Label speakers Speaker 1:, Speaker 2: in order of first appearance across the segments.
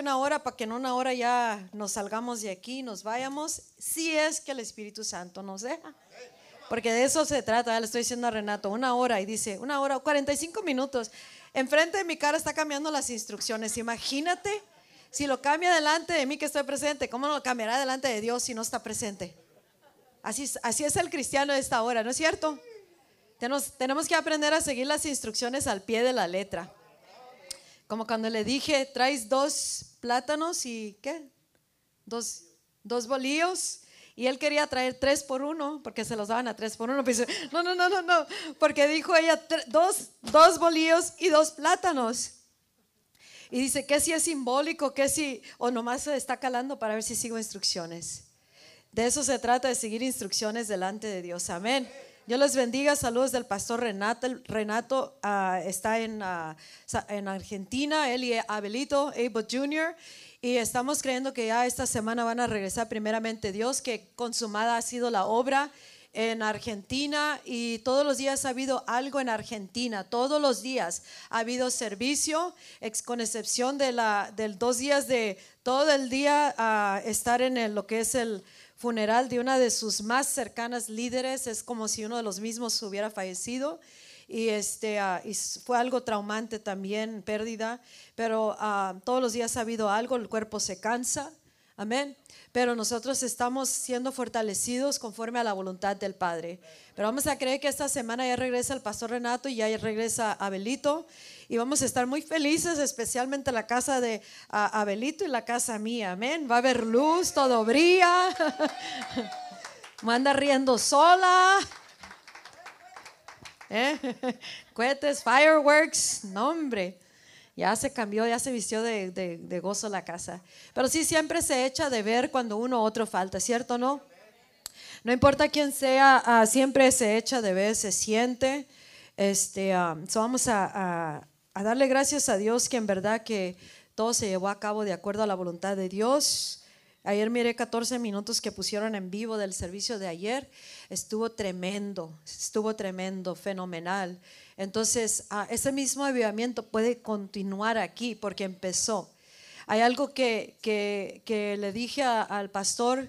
Speaker 1: una hora para que en una hora ya nos salgamos de aquí, nos vayamos, si es que el Espíritu Santo nos deja. Porque de eso se trata, ya le estoy diciendo a Renato, una hora y dice, una hora, 45 minutos. Enfrente de mi cara está cambiando las instrucciones. Imagínate si lo cambia delante de mí que estoy presente, ¿cómo lo cambiará delante de Dios si no está presente? Así, así es el cristiano de esta hora, ¿no es cierto? Tenemos, tenemos que aprender a seguir las instrucciones al pie de la letra. Como cuando le dije, traes dos plátanos y ¿qué? Dos, dos bolillos. Y él quería traer tres por uno, porque se los daban a tres por uno. Pues, no, no, no, no, no. Porque dijo ella, dos, dos bolillos y dos plátanos. Y dice, que si es simbólico, que si, o nomás se está calando para ver si sigo instrucciones. De eso se trata, de seguir instrucciones delante de Dios. Amén. Dios les bendiga. Saludos del pastor Renato. Renato uh, está en, uh, en Argentina, él y Abelito, Abel Jr. Y estamos creyendo que ya esta semana van a regresar primeramente Dios, que consumada ha sido la obra en Argentina y todos los días ha habido algo en Argentina, todos los días ha habido servicio, con excepción de la, del dos días de todo el día uh, estar en el, lo que es el funeral de una de sus más cercanas líderes, es como si uno de los mismos hubiera fallecido. Y, este, y fue algo traumante también, pérdida, pero uh, todos los días ha habido algo, el cuerpo se cansa, amén, pero nosotros estamos siendo fortalecidos conforme a la voluntad del Padre. Pero vamos a creer que esta semana ya regresa el pastor Renato y ya regresa Abelito y vamos a estar muy felices, especialmente la casa de Abelito y la casa mía. Amén. Va a haber luz, todo brilla. Me anda riendo sola. ¿Eh? Cohetes, fireworks, no hombre. Ya se cambió, ya se vistió de, de, gozo la casa. Pero sí, siempre se echa de ver cuando uno o otro falta, ¿cierto no? No importa quién sea, uh, siempre se echa de ver, se siente. Este, um, vamos a, a darle gracias a Dios que en verdad que todo se llevó a cabo de acuerdo a la voluntad de Dios. Ayer miré 14 minutos que pusieron en vivo del servicio de ayer. Estuvo tremendo, estuvo tremendo, fenomenal. Entonces, ah, ese mismo avivamiento puede continuar aquí porque empezó. Hay algo que, que, le dije al pastor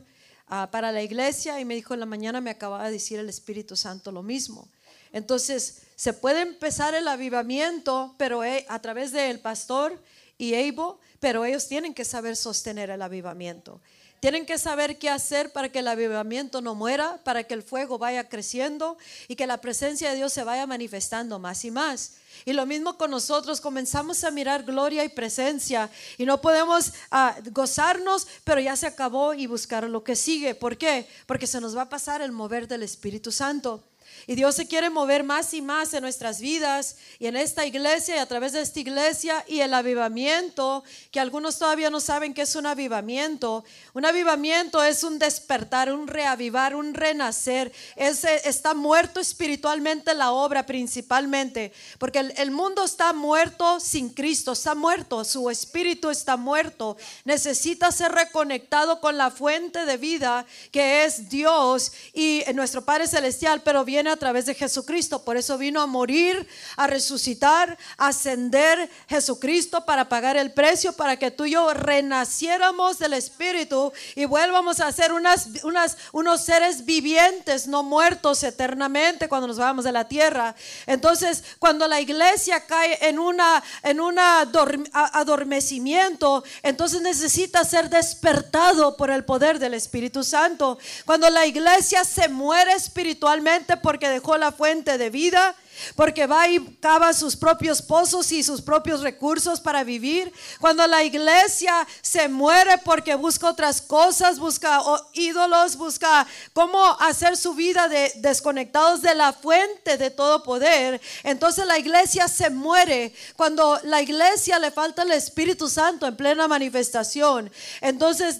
Speaker 1: ah, para la iglesia y me dijo en la mañana, me acababa de decir el Espíritu Santo lo mismo. Entonces, se puede empezar el avivamiento, pero eh, a través del pastor y Evo, pero ellos tienen que saber sostener el avivamiento. Tienen que saber qué hacer para que el avivamiento no muera, para que el fuego vaya creciendo y que la presencia de Dios se vaya manifestando más y más. Y lo mismo con nosotros, comenzamos a mirar gloria y presencia y no podemos ah, gozarnos, pero ya se acabó y buscar lo que sigue. ¿Por qué? Porque se nos va a pasar el mover del Espíritu Santo. Y Dios se quiere mover más y más en nuestras vidas y en esta iglesia y a través de esta iglesia y el avivamiento, que algunos todavía no saben qué es un avivamiento. Un avivamiento es un despertar, un reavivar, un renacer. Es, está muerto espiritualmente la obra principalmente, porque el, el mundo está muerto sin Cristo, está muerto, su espíritu está muerto. Necesita ser reconectado con la fuente de vida que es Dios y nuestro Padre Celestial, pero viene a través de Jesucristo. Por eso vino a morir, a resucitar, a ascender Jesucristo para pagar el precio, para que tú y yo renaciéramos del Espíritu y vuelvamos a ser unas, unas, unos seres vivientes, no muertos eternamente cuando nos vamos de la tierra. Entonces, cuando la iglesia cae en una en un adormecimiento, entonces necesita ser despertado por el poder del Espíritu Santo. Cuando la iglesia se muere espiritualmente porque dejó la fuente de vida, porque va y cava sus propios pozos y sus propios recursos para vivir. Cuando la iglesia se muere porque busca otras cosas, busca ídolos, busca cómo hacer su vida de, desconectados de la fuente de todo poder, entonces la iglesia se muere. Cuando la iglesia le falta el Espíritu Santo en plena manifestación, entonces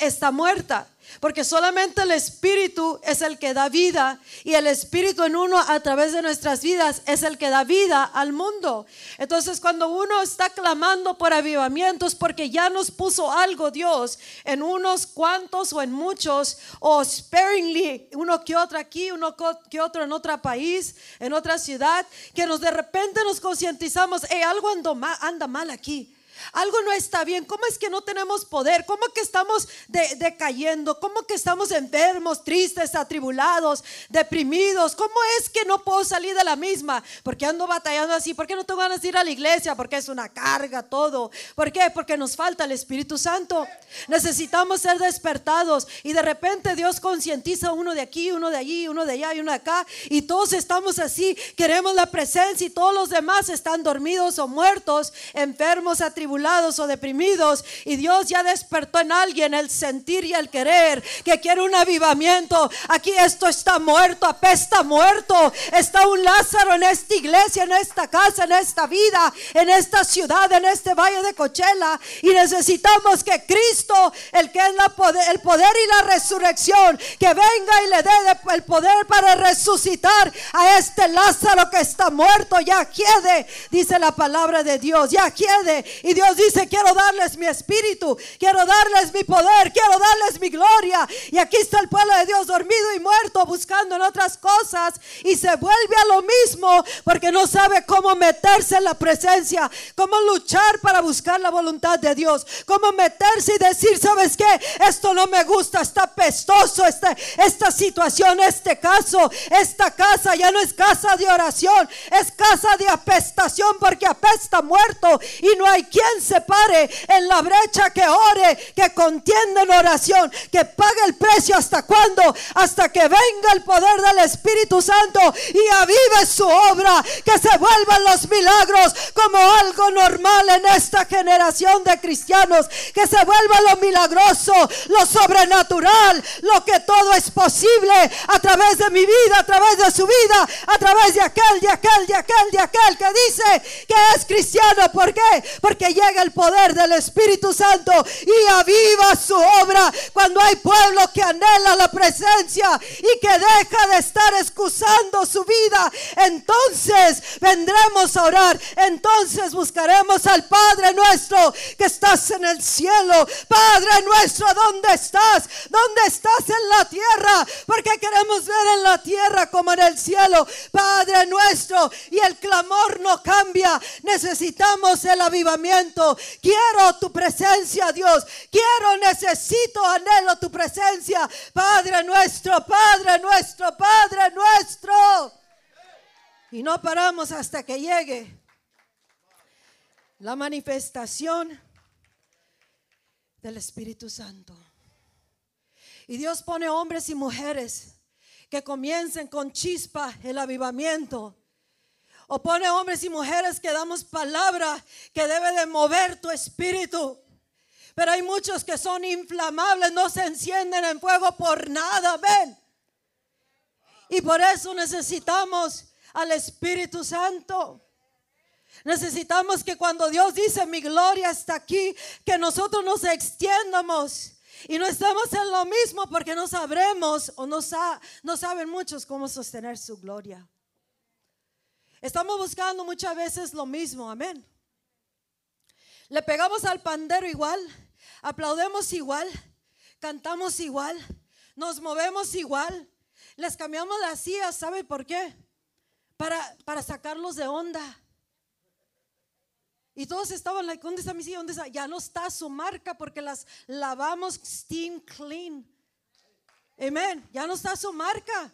Speaker 1: está muerta. Porque solamente el Espíritu es el que da vida y el Espíritu en uno a través de nuestras vidas es el que da vida al mundo. Entonces cuando uno está clamando por avivamientos porque ya nos puso algo Dios en unos cuantos o en muchos o sparingly, uno que otro aquí, uno que otro en otro país, en otra ciudad, que nos de repente nos concientizamos, hey, algo anda mal aquí. Algo no está bien. ¿Cómo es que no tenemos poder? ¿Cómo que estamos decayendo? ¿Cómo que estamos enfermos, tristes, atribulados, deprimidos? ¿Cómo es que no puedo salir de la misma? ¿Por qué ando batallando así? ¿Por qué no tengo ganas de ir a la iglesia? Porque es una carga todo. ¿Por qué? Porque nos falta el Espíritu Santo. Necesitamos ser despertados y de repente Dios concientiza uno de aquí, uno de allí, uno de allá y uno de acá y todos estamos así. Queremos la presencia y todos los demás están dormidos o muertos, enfermos, atribulados o deprimidos y Dios ya despertó en alguien el sentir y el querer que quiere un avivamiento. Aquí esto está muerto, apesta muerto. Está un Lázaro en esta iglesia, en esta casa, en esta vida, en esta ciudad, en este valle de Cochela y necesitamos que Cristo, el que es el poder y la resurrección, que venga y le dé el poder para resucitar a este Lázaro que está muerto, ya quiere, dice la palabra de Dios, ya quiere Dios dice, quiero darles mi espíritu, quiero darles mi poder, quiero darles mi gloria. Y aquí está el pueblo de Dios dormido y muerto, buscando en otras cosas. Y se vuelve a lo mismo porque no sabe cómo meterse en la presencia, cómo luchar para buscar la voluntad de Dios, cómo meterse y decir, ¿sabes qué? Esto no me gusta, está pestoso este, esta situación, este caso, esta casa ya no es casa de oración, es casa de apestación porque apesta muerto y no hay quien se pare en la brecha, que ore, que contienda en oración, que pague el precio hasta cuando, hasta que venga el poder del Espíritu Santo y avive su obra, que se vuelvan los milagros como algo normal en esta generación de cristianos, que se vuelva lo milagroso, lo sobrenatural, lo que todo es posible a través de mi vida, a través de su vida, a través de aquel, de aquel, de aquel, de aquel que dice que es cristiano. ¿Por qué? Porque llega el poder del Espíritu Santo y aviva su obra cuando hay pueblo que anhela la presencia y que deja de estar excusando su vida. Entonces vendremos a orar. Entonces buscaremos al Padre nuestro que estás en el cielo. Padre nuestro, ¿dónde estás? ¿Dónde estás en la tierra? Porque queremos ver en la tierra como en el cielo. Padre nuestro. Y el clamor no cambia. Necesitamos el avivamiento Quiero tu presencia, Dios. Quiero, necesito, anhelo tu presencia. Padre nuestro, Padre nuestro, Padre nuestro. Y no paramos hasta que llegue la manifestación del Espíritu Santo. Y Dios pone hombres y mujeres que comiencen con chispa el avivamiento o pone hombres y mujeres que damos palabra que debe de mover tu espíritu. Pero hay muchos que son inflamables, no se encienden en fuego por nada, ven. Y por eso necesitamos al Espíritu Santo. Necesitamos que cuando Dios dice mi gloria está aquí, que nosotros nos extiendamos y no estamos en lo mismo porque no sabremos o no, no saben muchos cómo sostener su gloria. Estamos buscando muchas veces lo mismo, amén. Le pegamos al pandero igual, aplaudemos igual, cantamos igual, nos movemos igual, les cambiamos las sillas, ¿sabe por qué? Para, para sacarlos de onda. Y todos estaban, like, ¿dónde está mi silla? ¿Dónde está? Ya no está su marca porque las lavamos steam clean. Amén. Ya no está su marca.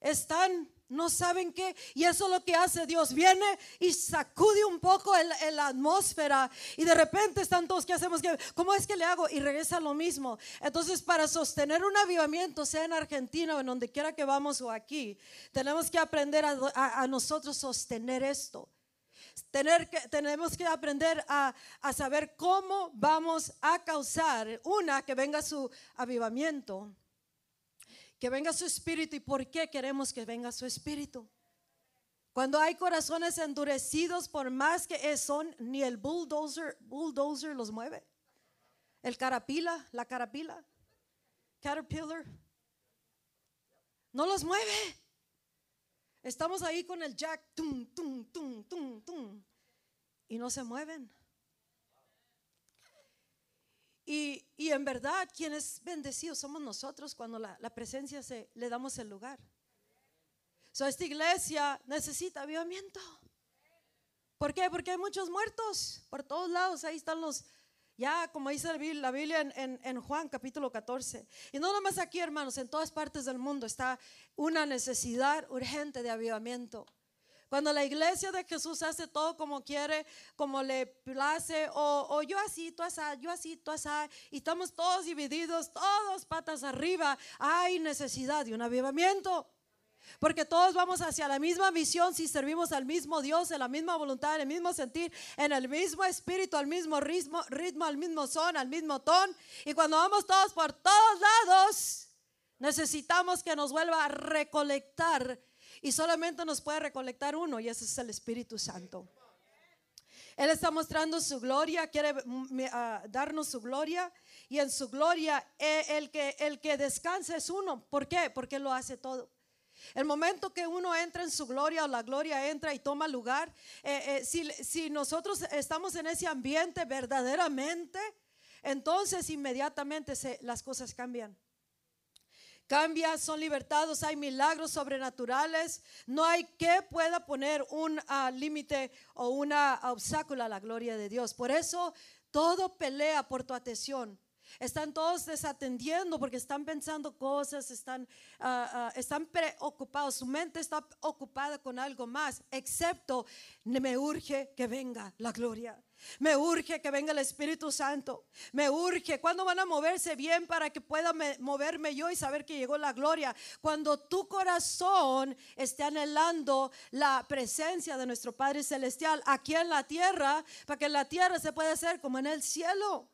Speaker 1: Están, no saben qué. Y eso es lo que hace Dios. Viene y sacude un poco la atmósfera. Y de repente están todos, ¿qué hacemos? ¿Cómo es que le hago? Y regresa lo mismo. Entonces, para sostener un avivamiento, sea en Argentina o en donde quiera que vamos o aquí, tenemos que aprender a, nosotros sostener esto. Tener que, tenemos que aprender a, a saber cómo vamos a causar, una, que venga su avivamiento que venga su espíritu y por qué queremos que venga su espíritu. Cuando hay corazones endurecidos, por más que son, ni el bulldozer, bulldozer los mueve. El carapila, la carapila, caterpillar, no los mueve. Estamos ahí con el jack, tum, tum, tum, tum, tum, y no se mueven. Y, en verdad, quienes bendecidos somos nosotros cuando la, presencia se le damos el lugar. So, esta iglesia necesita avivamiento. ¿Por qué? Porque hay muchos muertos por todos lados. Ahí están los, ya como dice la Biblia en, Juan capítulo 14. Y no nomás aquí, hermanos, en todas partes del mundo está una necesidad urgente de avivamiento. Cuando la iglesia de Jesús hace todo como quiere, como le place, o, o yo así, tú así, yo así, tú así, y estamos todos divididos, todos patas arriba, hay necesidad de un avivamiento. Porque todos vamos hacia la misma misión si servimos al mismo Dios, en la misma voluntad, en el mismo sentir, en el mismo espíritu, al mismo ritmo, ritmo al mismo son, al mismo ton. Y cuando vamos todos por todos lados, necesitamos que nos vuelva a recolectar. Y solamente nos puede recolectar uno, y ese es el Espíritu Santo. Él está mostrando su gloria, quiere mm, ah, darnos su gloria. Y en su gloria, eh, el que, el que descansa es uno. ¿Por qué? Porque lo hace todo. El momento que uno entra en su gloria o la gloria entra y toma lugar, eh, eh, si, nosotros estamos en ese ambiente verdaderamente, entonces inmediatamente las cosas cambian. Cambian, son libertados, hay milagros sobrenaturales. No hay que pueda poner un ah, límite o un obstáculo a la gloria de Dios. Por eso todo pelea por tu atención. Están todos desatendiendo porque están pensando cosas, están, ah, ah, están preocupados, su mente está ocupada con algo más, excepto me urge que venga la gloria. Me urge que venga el Espíritu Santo. Me urge. ¿Cuándo van a moverse bien para que pueda moverme yo y saber que llegó la gloria? Cuando tu corazón esté anhelando la presencia de nuestro Padre Celestial aquí en la tierra, para que en la tierra se pueda hacer como en el cielo.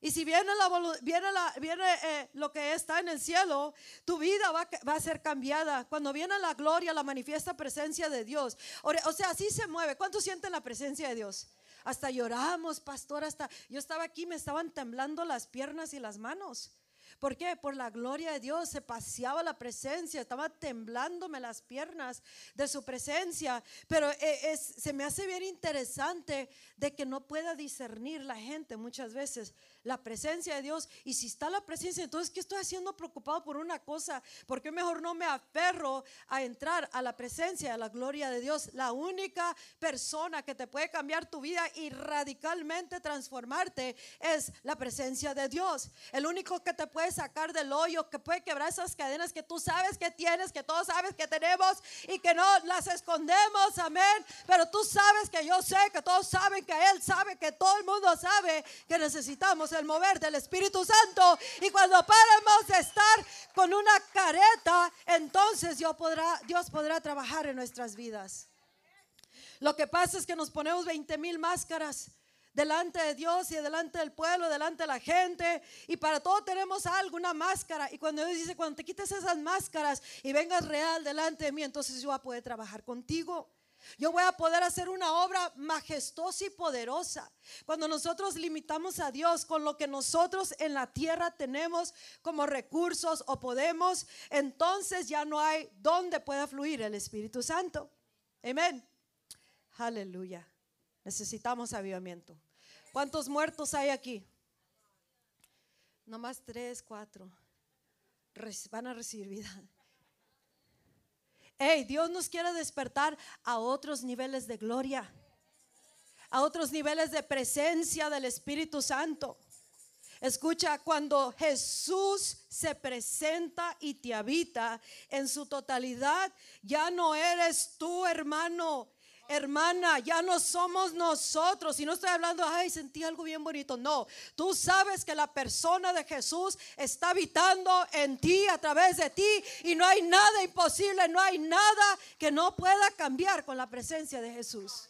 Speaker 1: Y si viene, la, viene, eh, lo que está en el cielo, tu vida va, a ser cambiada. Cuando viene la gloria, la manifiesta presencia de Dios. O, sea, así se mueve. ¿Cuántos sienten la presencia de Dios? Hasta lloramos, pastor, hasta yo estaba aquí, me estaban temblando las piernas y las manos. ¿Por qué? Por la gloria de Dios se paseaba la presencia, estaba temblándome las piernas de su presencia. Pero eh, se me hace bien interesante de que no pueda discernir la gente muchas veces la presencia de Dios. Y si está la presencia, entonces, ¿qué estoy haciendo preocupado por una cosa? ¿Por qué mejor no me aferro a entrar a la presencia, a la gloria de Dios? La única persona que te puede cambiar tu vida y radicalmente transformarte es la presencia de Dios. El único que te puede sacar del hoyo, que puede quebrar esas cadenas que tú sabes que tienes, que todos sabes que tenemos y que no las escondemos, amén. Pero tú sabes que yo sé, que todos saben que Él sabe, que todo el mundo sabe que necesitamos el mover del Espíritu Santo. Y cuando paremos de estar con una careta, entonces Dios podrá, Dios podrá trabajar en nuestras vidas. Lo que pasa es que nos ponemos 20 mil máscaras delante de Dios y delante del pueblo, delante de la gente. Y para todo tenemos alguna máscara. Y cuando Dios dice, cuando te quites esas máscaras y vengas real delante de mí, entonces yo voy a poder trabajar contigo. Yo voy a poder hacer una obra majestuosa y poderosa. Cuando nosotros limitamos a Dios con lo que nosotros en la tierra tenemos como recursos o podemos, entonces ya no hay donde pueda fluir el Espíritu Santo. Amén. Aleluya. Necesitamos avivamiento. ¿Cuántos muertos hay aquí? Nomás tres, cuatro. Van a recibir vida. Hey, Dios nos quiere despertar a otros niveles de gloria, a otros niveles de presencia del Espíritu Santo. Escucha, cuando Jesús se presenta y te habita en su totalidad, ya no eres tú, hermano, hermana, ya no somos nosotros. Y no estoy hablando, ay, sentí algo bien bonito. No, tú sabes que la persona de Jesús está habitando en ti, a través de ti. Y no hay nada imposible, no hay nada que no pueda cambiar con la presencia de Jesús.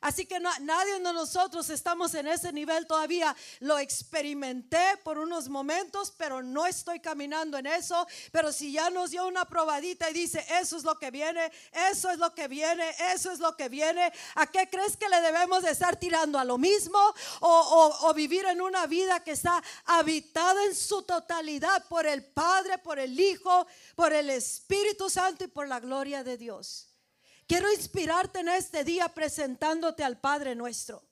Speaker 1: Así que nadie de nosotros estamos en ese nivel todavía. Lo experimenté por unos momentos, pero no estoy caminando en eso. Pero si ya nos dio una probadita y dice, eso es lo que viene, eso es lo que viene, eso es lo que viene, ¿a qué crees que le debemos de estar tirando? ¿A lo mismo? ¿O, o vivir en una vida que está habitada en su totalidad por el Padre, por el Hijo, por el Espíritu Santo y por la gloria de Dios? Quiero inspirarte en este día presentándote al Padre nuestro.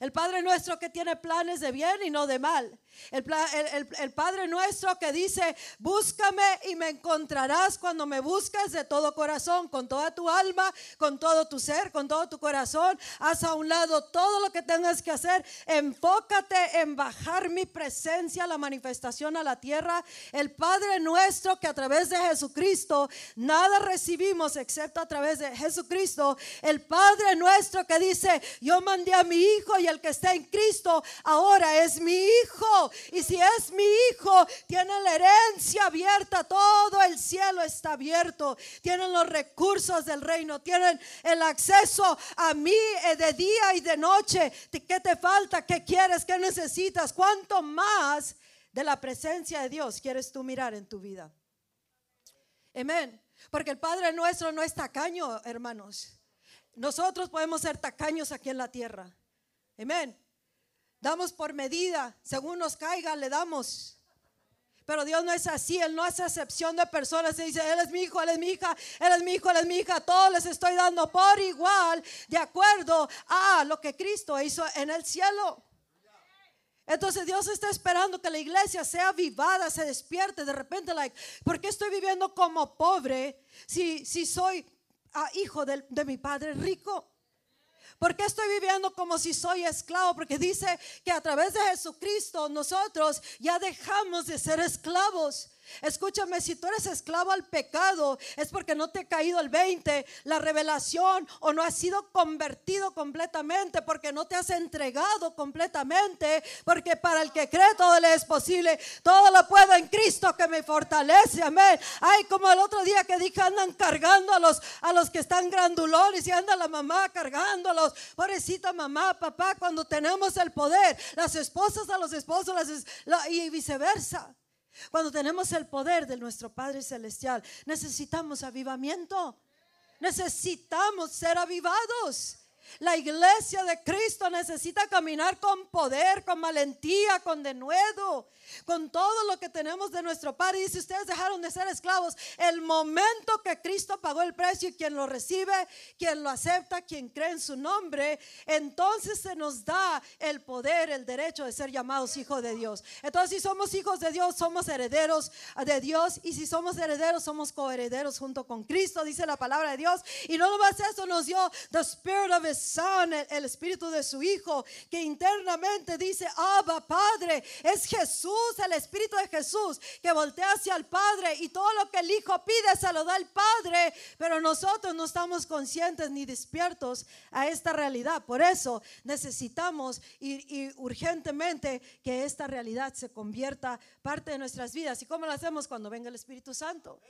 Speaker 1: El Padre nuestro que tiene planes de bien y no de mal. El, el, Padre nuestro que dice, búscame y me encontrarás cuando me busques de todo corazón, con toda tu alma, con todo tu ser, con todo tu corazón. Haz a un lado todo lo que tengas que hacer. Enfócate en bajar mi presencia, la manifestación a la tierra. El Padre nuestro que a través de Jesucristo nada recibimos excepto a través de Jesucristo. El Padre nuestro que dice, yo mandé a mi hijo y el que está en Cristo ahora es mi hijo. Y si es mi hijo, tiene la herencia abierta, todo el cielo está abierto. Tienen los recursos del reino, tienen el acceso a mí eh, de día y de noche. ¿Qué te falta? ¿Qué quieres? ¿Qué necesitas? ¿Cuánto más de la presencia de Dios quieres tú mirar en tu vida? Amén. Porque el Padre nuestro no es tacaño, hermanos. Nosotros podemos ser tacaños aquí en la tierra. Amén. Damos por medida, según nos caiga, le damos. Pero Dios no es así, Él no hace excepción de personas. Se dice, Él es mi hijo, Él es mi hija, Él es mi hijo, Él es mi hija. Todos les estoy dando por igual, de acuerdo a lo que Cristo hizo en el cielo. Entonces Dios está esperando que la iglesia sea avivada, se despierte de repente, like, ¿por qué estoy viviendo como pobre si, si soy ah, hijo de, de mi padre rico? ¿Por qué estoy viviendo como si soy esclavo? Porque dice que a través de Jesucristo nosotros ya dejamos de ser esclavos. Escúchame, si tú eres esclavo al pecado, es porque no te ha caído el 20, la revelación, o no has sido convertido completamente, porque no te has entregado completamente, porque para el que cree todo le es posible, todo lo puedo en Cristo que me fortalece, amén. Ay, como el otro día que dije, andan cargando a los, a los que están grandulones y anda la mamá cargándolos, pobrecita mamá, papá, cuando tenemos el poder, las esposas a los esposos y viceversa. Cuando tenemos el poder de nuestro Padre Celestial, necesitamos avivamiento. Necesitamos ser avivados. La iglesia de Cristo necesita caminar con poder, con valentía, con denuedo, con todo lo que tenemos de nuestro Padre. Dice, ustedes dejaron de ser esclavos. El momento que Cristo pagó el precio y quien lo recibe, quien lo acepta, quien cree en su nombre, entonces se nos da el poder, el derecho de ser llamados hijos de Dios. Entonces, si somos hijos de Dios, somos herederos de Dios. Y si somos herederos, somos coherederos junto con Cristo, dice la palabra de Dios. Y no nomás eso nos dio the spirit of son, el, espíritu de su hijo, que internamente dice, Abba, Padre, es Jesús el Espíritu de Jesús, que voltea hacia el Padre y todo lo que el Hijo pide se lo da el Padre, pero nosotros no estamos conscientes ni despiertos a esta realidad. Por eso necesitamos y, urgentemente que esta realidad se convierta parte de nuestras vidas. ¿Y cómo lo hacemos cuando venga el Espíritu Santo?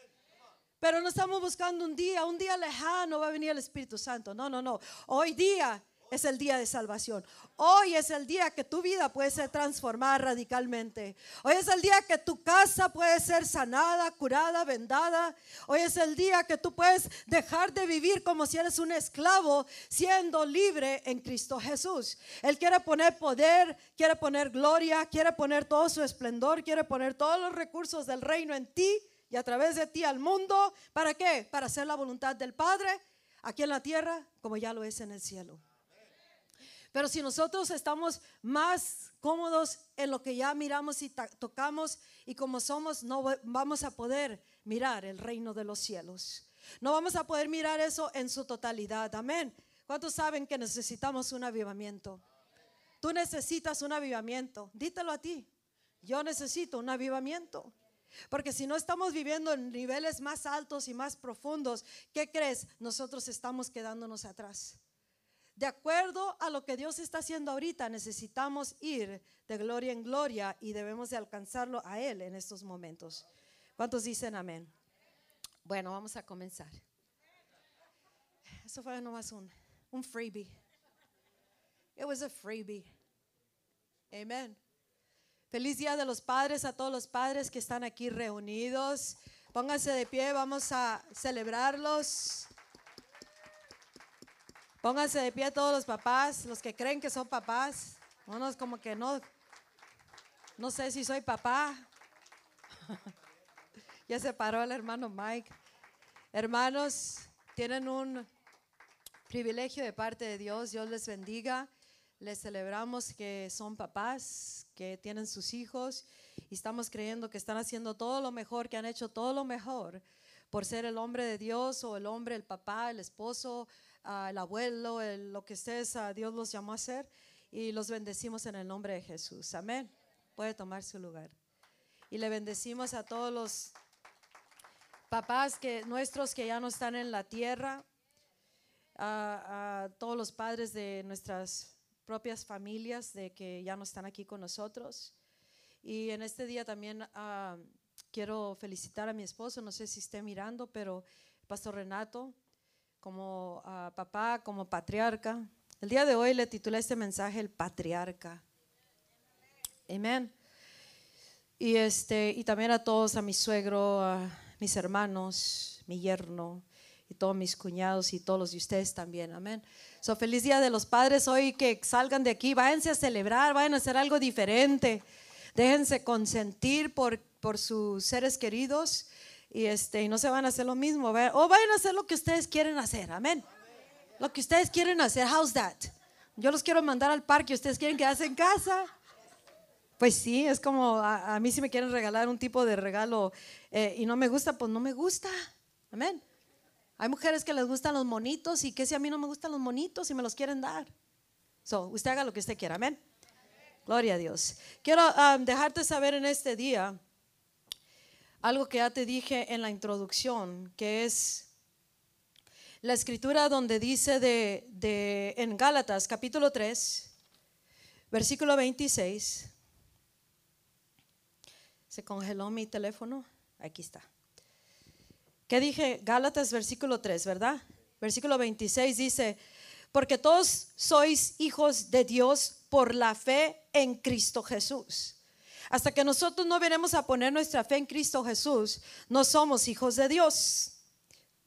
Speaker 1: Pero no estamos buscando un día, un día lejano va a venir el Espíritu Santo. No, no, no. Hoy día es el día de salvación. Hoy es el día que tu vida puede ser transformada radicalmente. Hoy es el día que tu casa puede ser sanada, curada, vendada. Hoy es el día que tú puedes dejar de vivir como si eres un esclavo, siendo libre en Cristo Jesús. Él quiere poner poder, quiere poner gloria, quiere poner todo su esplendor, quiere poner todos los recursos del reino en ti y a través de ti al mundo. ¿Para qué? Para hacer la voluntad del Padre aquí en la tierra como ya lo es en el cielo. Pero si nosotros estamos más cómodos en lo que ya miramos y tocamos y como somos, no vamos a poder mirar el reino de los cielos. No vamos a poder mirar eso en su totalidad. Amén. ¿Cuántos saben que necesitamos un avivamiento? Tú necesitas un avivamiento. Dítelo a ti. Yo necesito un avivamiento. Porque si no estamos viviendo en niveles más altos y más profundos, ¿qué crees? Nosotros estamos quedándonos atrás. De acuerdo a lo que Dios está haciendo ahorita, necesitamos ir de gloria en gloria y debemos de alcanzarlo a Él en estos momentos. ¿Cuántos dicen amén? Bueno, vamos a comenzar. Eso fue nomás un, un freebie. It was a freebie. Amén. Feliz Día de los Padres a todos los padres que están aquí reunidos. Pónganse de pie, vamos a celebrarlos. Pónganse de pie todos los papás, los que creen que son papás. Unos como que no, no sé si soy papá. ya se paró el hermano Mike. Hermanos, tienen un privilegio de parte de Dios. Dios les bendiga. Les celebramos que son papás, que tienen sus hijos y estamos creyendo que están haciendo todo lo mejor, que han hecho todo lo mejor por ser el hombre de Dios o el hombre, el papá, el esposo, ah, el abuelo, lo que ustedes, a Dios los llamó a ser. Y los bendecimos en el nombre de Jesús. Amén. Puede tomar su lugar. Y le bendecimos a todos los papás que, nuestros que ya no están en la tierra, a, todos los padres de nuestras propias familias de que ya no están aquí con nosotros. Y en este día también ah, quiero felicitar a mi esposo, no sé si esté mirando, pero Pastor Renato, como ah, papá, como patriarca. El día de hoy le titulé este mensaje El patriarca. Amén. Y, este, y también a todos, a mi suegro, a mis hermanos, mi yerno, todos mis cuñados y todos los de ustedes también. Amén. So, feliz día de los padres hoy que salgan de aquí, váyanse a celebrar, vayan a hacer algo diferente. Déjense consentir por, por sus seres queridos y, este, no se van a hacer lo mismo. O vayan a hacer lo que ustedes quieren hacer. Amén. Lo que ustedes quieren hacer. How's that? Yo los quiero mandar al parque. ¿Ustedes quieren quedarse en casa? Pues sí, es como a, mí si me quieren regalar un tipo de regalo eh, y no me gusta, pues no me gusta. Amén. Hay mujeres que les gustan los monitos y que si a mí no me gustan los monitos y me los quieren dar. So, usted haga lo que usted quiera. Amén. Gloria a Dios. Quiero um, dejarte saber en este día algo que ya te dije en la introducción, que es la escritura donde dice de, de en Gálatas capítulo 3, versículo 26. Se congeló mi teléfono. Aquí está. ¿Qué dije? Gálatas versículo 3, ¿verdad? Versículo 26 dice, porque todos sois hijos de Dios por la fe en Cristo Jesús. Hasta que nosotros no veremos a poner nuestra fe en Cristo Jesús, no somos hijos de Dios.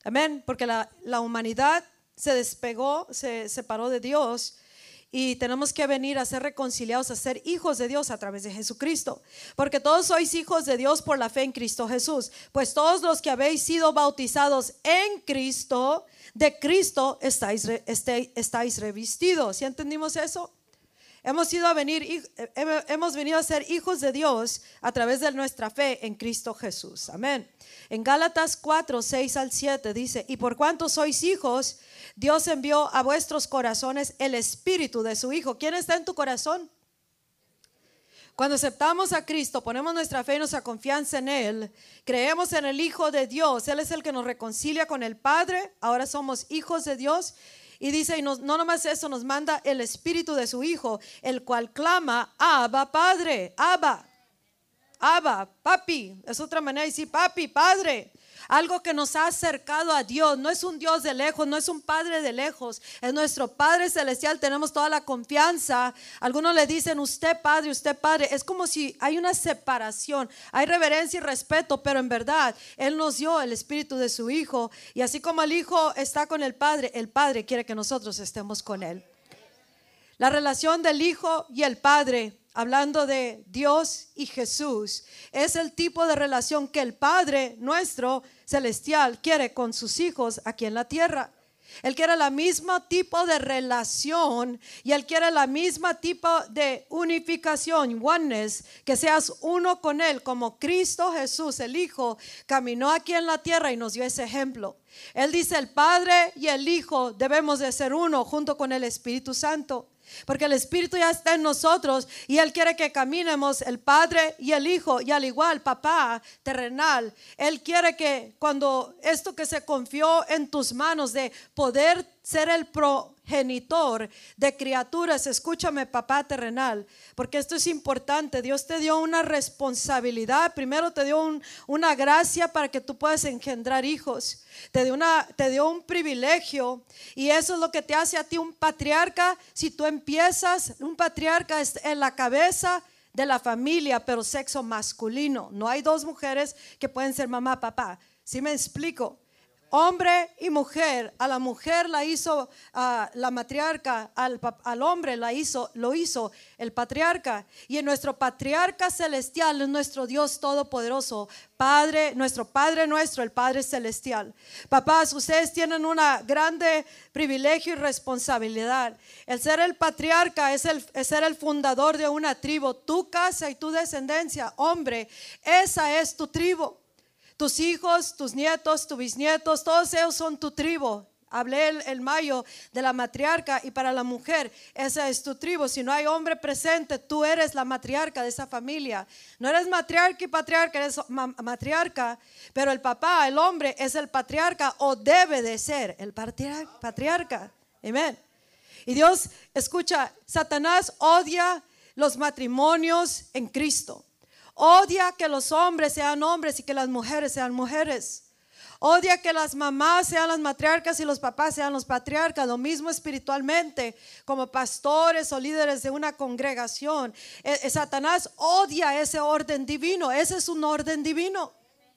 Speaker 1: Amén, porque la, la humanidad se despegó, se separó de Dios y tenemos que venir a ser reconciliados, a ser hijos de Dios a través de Jesucristo. Porque todos sois hijos de Dios por la fe en Cristo Jesús. Pues todos los que habéis sido bautizados en Cristo, de Cristo estáis, estáis, estáis revestidos. ¿Sí entendimos eso? Hemos, ido a venir, eh, hemos venido a ser hijos de Dios a través de nuestra fe en Cristo Jesús. Amén. En Gálatas 4, 6 al 7 dice, y por cuanto sois hijos, Dios envió a vuestros corazones el espíritu de su Hijo. ¿Quién está en tu corazón? Cuando aceptamos a Cristo, ponemos nuestra fe y nuestra confianza en Él, creemos en el Hijo de Dios, Él es el que nos reconcilia con el Padre, ahora somos hijos de Dios y dice, y no, no nomás eso, nos manda el espíritu de su Hijo, el cual clama, Abba, Padre, Abba, Abba, papi. Es otra manera de decir, papi, Padre. Algo que nos ha acercado a Dios. No es un Dios de lejos, no es un Padre de lejos. Es nuestro Padre Celestial. Tenemos toda la confianza. Algunos le dicen, usted Padre, usted Padre. Es como si hay una separación. Hay reverencia y respeto, pero en verdad Él nos dio el Espíritu de su Hijo. Y así como el Hijo está con el Padre, el Padre quiere que nosotros estemos con Él. La relación del Hijo y el Padre hablando de Dios y Jesús, es el tipo de relación que el Padre nuestro celestial quiere con sus hijos aquí en la tierra. Él quiere la misma tipo de relación y Él quiere la misma tipo de unificación, oneness, que seas uno con Él, como Cristo Jesús, el Hijo, caminó aquí en la tierra y nos dio ese ejemplo. Él dice, el Padre y el Hijo debemos de ser uno junto con el Espíritu Santo. Porque el Espíritu ya está en nosotros y Él quiere que caminemos el Padre y el Hijo y al igual papá terrenal. Él quiere que cuando esto que se confió en tus manos de poder ser el progenitor de criaturas, escúchame papá terrenal, porque esto es importante. Dios te dio una responsabilidad, primero te dio una gracia para que tú puedas engendrar hijos, te dio, un privilegio y eso es lo que te hace a ti un patriarca. Si tú empiezas, un patriarca es en la cabeza de la familia, pero sexo masculino. No hay dos mujeres que pueden ser mamá, papá. Si me explico? Hombre y mujer. A la mujer la hizo la matriarca, al, al hombre la hizo, lo hizo el patriarca. Y en nuestro patriarca celestial es nuestro Dios todopoderoso, Padre, nuestro Padre nuestro, el Padre celestial. Papás, ustedes tienen una grande privilegio y responsabilidad. El ser el patriarca es, el, ser el fundador de una tribu. Tu casa y tu descendencia, hombre, esa es tu tribu. Tus hijos, tus nietos, tus bisnietos, todos ellos son tu tribu. Hablé el, mayo de la matriarca y para la mujer, esa es tu tribu. Si no hay hombre presente, tú eres la matriarca de esa familia. No eres matriarca y patriarca, eres ma- matriarca, pero el papá, el hombre, es el patriarca o debe de ser el patriar- patriarca. Amén. Y Dios, escucha, Satanás odia los matrimonios en Cristo. Odia que los hombres sean hombres y que las mujeres sean mujeres. Odia que las mamás sean las matriarcas y los papás sean los patriarcas. Lo mismo espiritualmente, como pastores o líderes de una congregación. Eh, eh, Satanás odia ese orden divino. Ese es un orden divino.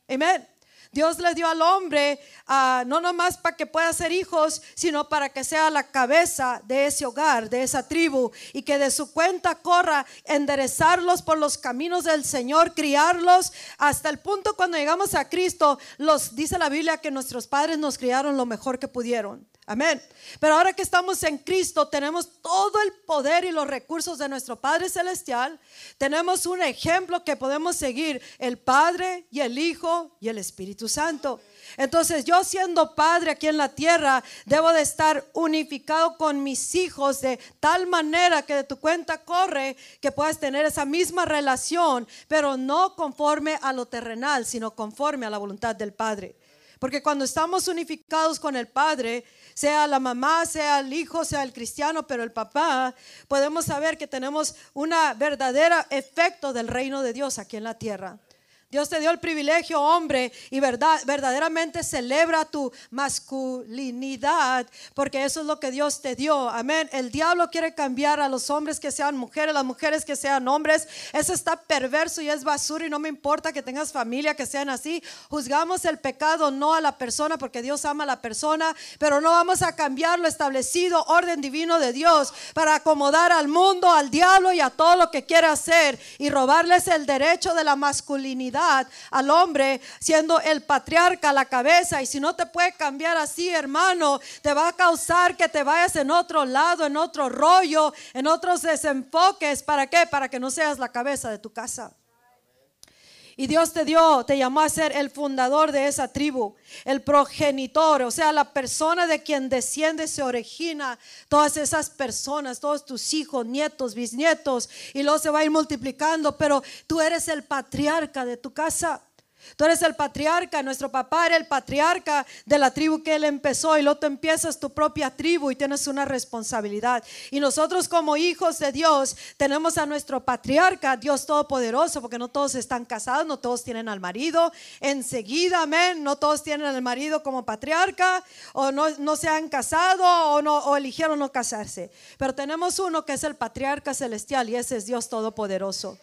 Speaker 1: Amén. Dios le dio al hombre ah, no nomás para que pueda ser hijos, sino para que sea la cabeza de ese hogar, de esa tribu, y que de su cuenta corra enderezarlos por los caminos del Señor, criarlos hasta el punto cuando llegamos a Cristo, los dice la Biblia que nuestros padres nos criaron lo mejor que pudieron. Amén. Pero ahora que estamos en Cristo, tenemos todo el poder y los recursos de nuestro Padre Celestial. Tenemos un ejemplo que podemos seguir, el Padre y el Hijo y el Espíritu Santo. Entonces yo siendo padre aquí en la tierra, debo de estar unificado con mis hijos de tal manera que de tu cuenta corre que puedas tener esa misma relación, pero no conforme a lo terrenal, sino conforme a la voluntad del Padre. Porque cuando estamos unificados con el Padre, sea la mamá, sea el hijo, sea el cristiano, pero el papá, podemos saber que tenemos una verdadera efecto del reino de Dios aquí en la tierra. Dios te dio el privilegio, hombre, y verdad, verdaderamente celebra tu masculinidad, porque eso es lo que Dios te dio. Amén. El diablo quiere cambiar a los hombres que sean mujeres, las mujeres que sean hombres. Eso está perverso y es basura y no me importa que tengas familia que sean así. Juzgamos el pecado no a la persona, porque Dios ama a la persona, pero no vamos a cambiar lo establecido, orden divino de Dios, para acomodar al mundo, al diablo y a todo lo que quiere hacer y robarles el derecho de la masculinidad al hombre siendo el patriarca la cabeza. Y si no te puede cambiar así hermano te va a causar que te vayas en otro lado en otro rollo en otros desenfoques. Para qué para que no seas la cabeza de tu casa y Dios te dio, te llamó a ser el fundador de esa tribu, el progenitor, o sea, la persona de quien desciende, se origina todas esas personas, todos tus hijos, nietos, bisnietos, y luego se va a ir multiplicando, pero tú eres el patriarca de tu casa. Tú eres el patriarca, nuestro papá era el patriarca de la tribu que él empezó y luego tú empiezas tu propia tribu y tienes una responsabilidad. Y nosotros como hijos de Dios tenemos a nuestro patriarca, Dios Todopoderoso, porque no todos están casados, no todos tienen al marido. Enseguida, amén, no todos tienen al marido como patriarca o no, no se han casado o, no, o eligieron no casarse. Pero tenemos uno que es el patriarca celestial y ese es Dios Todopoderoso.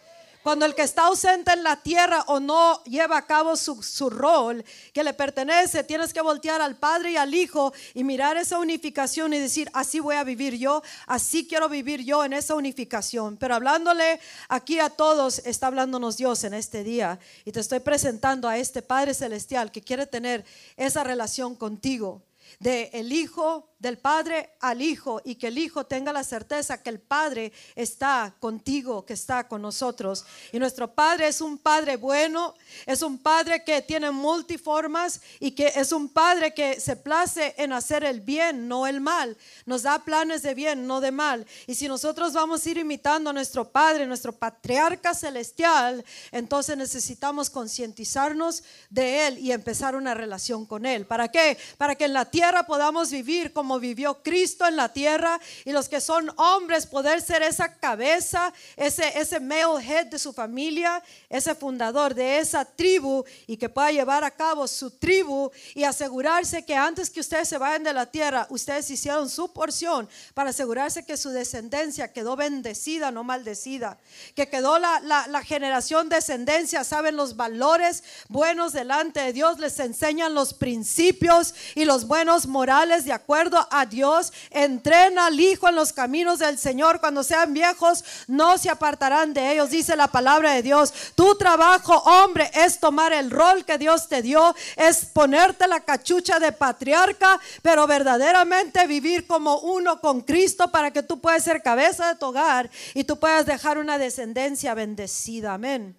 Speaker 1: Cuando el que está ausente en la tierra o no lleva a cabo su, su, rol que le pertenece, tienes que voltear al Padre y al Hijo y mirar esa unificación y decir, así voy a vivir yo, así quiero vivir yo en esa unificación. Pero hablándole aquí a todos, está hablándonos Dios en este día y te estoy presentando a este Padre Celestial que quiere tener esa relación contigo de el Hijo, del Padre al Hijo y que el Hijo tenga la certeza que el Padre está contigo, que está con nosotros. Y nuestro Padre es un Padre bueno, es un Padre que tiene multiformas y que es un Padre que se place en hacer el bien, no el mal. Nos da planes de bien, no de mal. Y si nosotros vamos a ir imitando a nuestro Padre, nuestro patriarca celestial, entonces necesitamos concientizarnos de Él y empezar una relación con Él. ¿Para qué? Para que en la tierra podamos vivir como vivió Cristo en la tierra y los que son hombres poder ser esa cabeza, ese, ese male head de su familia, ese fundador de esa tribu y que pueda llevar a cabo su tribu y asegurarse que antes que ustedes se vayan de la tierra, ustedes hicieron su porción para asegurarse que su descendencia quedó bendecida, no maldecida, que quedó la, la, la generación descendencia, saben los valores buenos delante de Dios, les enseñan los principios y los buenos morales de acuerdo a Dios, entrena al Hijo en los caminos del Señor, cuando sean viejos no se apartarán de ellos, dice la palabra de Dios. Tu trabajo, hombre, es tomar el rol que Dios te dio, es ponerte la cachucha de patriarca, pero verdaderamente vivir como uno con Cristo para que tú puedas ser cabeza de tu hogar y tú puedas dejar una descendencia bendecida. Amén.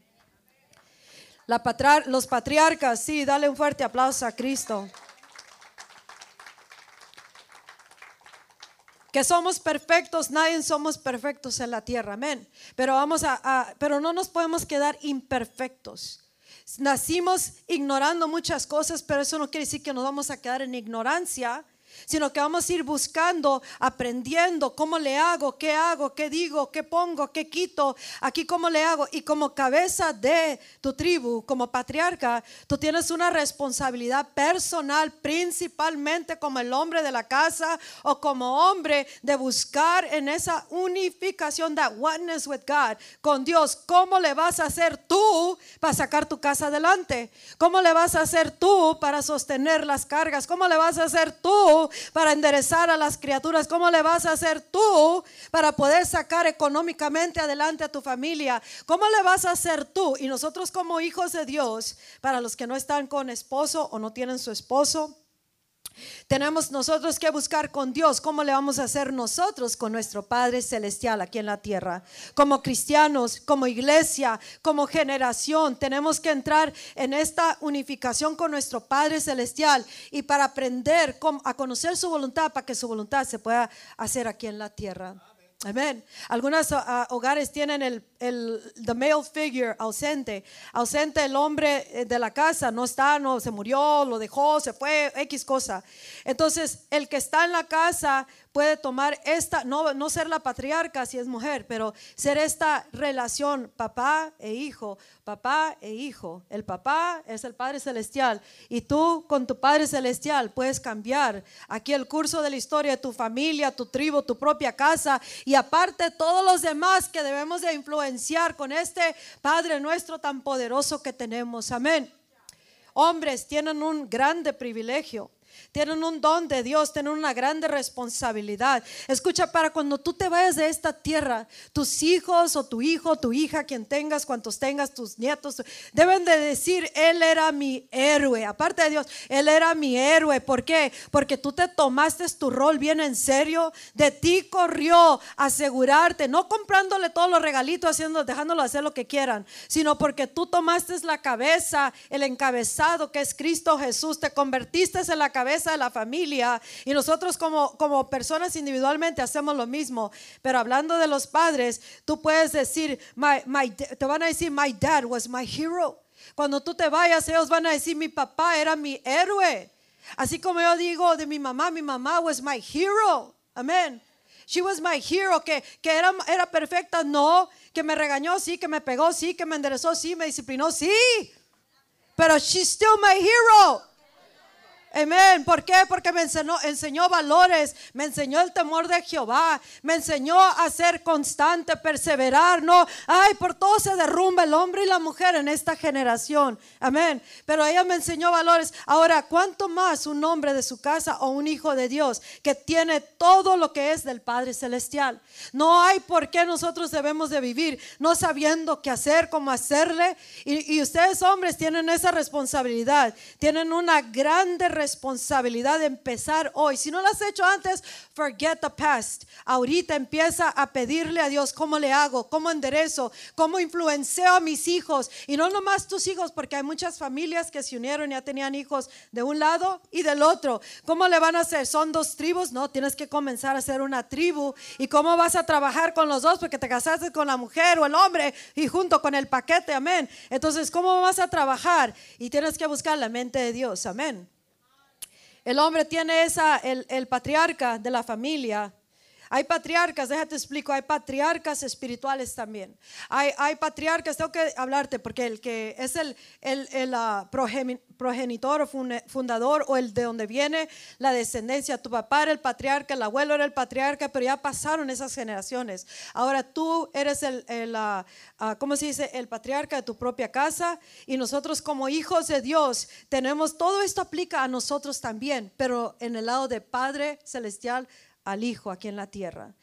Speaker 1: Los patriarcas, sí, dale un fuerte aplauso a Cristo. Que somos perfectos, nadie somos perfectos en la tierra, amén. Pero vamos a, pero no nos podemos quedar imperfectos. Nacimos ignorando muchas cosas, pero eso no quiere decir que nos vamos a quedar en ignorancia, sino que vamos a ir buscando, aprendiendo cómo le hago, qué hago, qué digo, qué pongo, qué quito, aquí cómo le hago. Y como cabeza de tu tribu, como patriarca, tú tienes una responsabilidad personal, principalmente como el hombre de la casa o como hombre, de buscar en esa unificación, that oneness with God, con Dios. ¿Cómo le vas a hacer tú para sacar tu casa adelante? ¿Cómo le vas a hacer tú para sostener las cargas? ¿Cómo le vas a hacer tú para enderezar a las criaturas? ¿Cómo le vas a hacer tú para poder sacar económicamente adelante a tu familia? ¿Cómo le vas a hacer tú? Y nosotros como hijos de Dios, para los que no están con esposo o no tienen su esposo, tenemos nosotros que buscar con Dios cómo le vamos a hacer nosotros con nuestro Padre Celestial aquí en la tierra. Como cristianos, como iglesia, como generación, tenemos que entrar en esta unificación con nuestro Padre Celestial y para aprender a conocer su voluntad, para que su voluntad se pueda hacer aquí en la tierra. Amén. Algunos ah, hogares tienen el, el the male figure ausente, ausente el hombre eh, de la casa, no está, no se murió, lo dejó, se fue, X cosa. Entonces, el que está en la casa puede tomar esta, no, no ser la patriarca si es mujer, pero ser esta relación papá e hijo, papá e hijo. El papá es el Padre Celestial y tú con tu Padre Celestial puedes cambiar aquí el curso de la historia de tu familia, tu tribu, tu propia casa y aparte todos los demás que debemos de influenciar con este Padre nuestro tan poderoso que tenemos. Amén. Hombres tienen un grande privilegio tienen un don de Dios, tienen una grande responsabilidad. Escucha, para cuando tú te vayas de esta tierra, tus hijos o tu hijo, tu hija, quien tengas, cuantos tengas, tus nietos, deben de decir, Él era mi héroe. Aparte de Dios, Él era mi héroe. ¿Por qué? Porque tú te tomaste tu rol bien en serio. De ti corrió asegurarte, no comprándole todos los regalitos, haciendo, dejándolo hacer lo que quieran, sino porque tú tomaste la cabeza, el encabezado que es Cristo Jesús, te convertiste en la cabeza de la familia y nosotros como, como personas individualmente hacemos lo mismo. Pero hablando de los padres, tú puedes decir, my, te van a decir, my dad was my hero. Cuando tú te vayas, ellos van a decir, mi papá era mi héroe. Así como yo digo de mi mamá, mi mamá was my hero. Amén. She was my hero, que, que era, era perfecta, no, que me regañó, sí, que me pegó, sí, que me enderezó, sí, me disciplinó, sí. Pero she's still my hero. Amén. ¿Por qué? Porque me enseñó, valores, me enseñó el temor de Jehová, me enseñó a ser constante, perseverar. No, ay, por todo se derrumba el hombre y la mujer en esta generación. Amén. Pero ella me enseñó valores. Ahora, ¿cuánto más un hombre de su casa o un hijo de Dios que tiene todo lo que es del Padre Celestial? No hay por qué nosotros debemos de vivir no sabiendo qué hacer, cómo hacerle. Y, y ustedes hombres tienen esa responsabilidad, tienen una grande responsabilidad responsabilidad de empezar hoy. Si no lo has hecho antes, forget the past. Ahorita empieza a pedirle a Dios cómo le hago, cómo enderezo, cómo influencio a mis hijos. Y no nomás tus hijos, porque hay muchas familias que se unieron y ya tenían hijos de un lado y del otro. ¿Cómo le van a hacer? ¿Son dos tribus? No, tienes que comenzar a ser una tribu. ¿Y cómo vas a trabajar con los dos? Porque te casaste con la mujer o el hombre y junto con el paquete, amén. Entonces, ¿cómo vas a trabajar? Y tienes que buscar la mente de Dios, amén. El hombre tiene esa, el, el patriarca de la familia, hay patriarcas, déjate explico, hay patriarcas espirituales también. Hay, patriarcas, tengo que hablarte porque el que es el, ah, progenitor o fundador o el de donde viene la descendencia, tu papá era el patriarca, el abuelo era el patriarca, pero ya pasaron esas generaciones. Ahora tú eres el, el uh, ¿cómo se dice? El patriarca de tu propia casa y nosotros como hijos de Dios tenemos, todo esto aplica a nosotros también, pero en el lado de Padre Celestial al Hijo aquí en la tierra.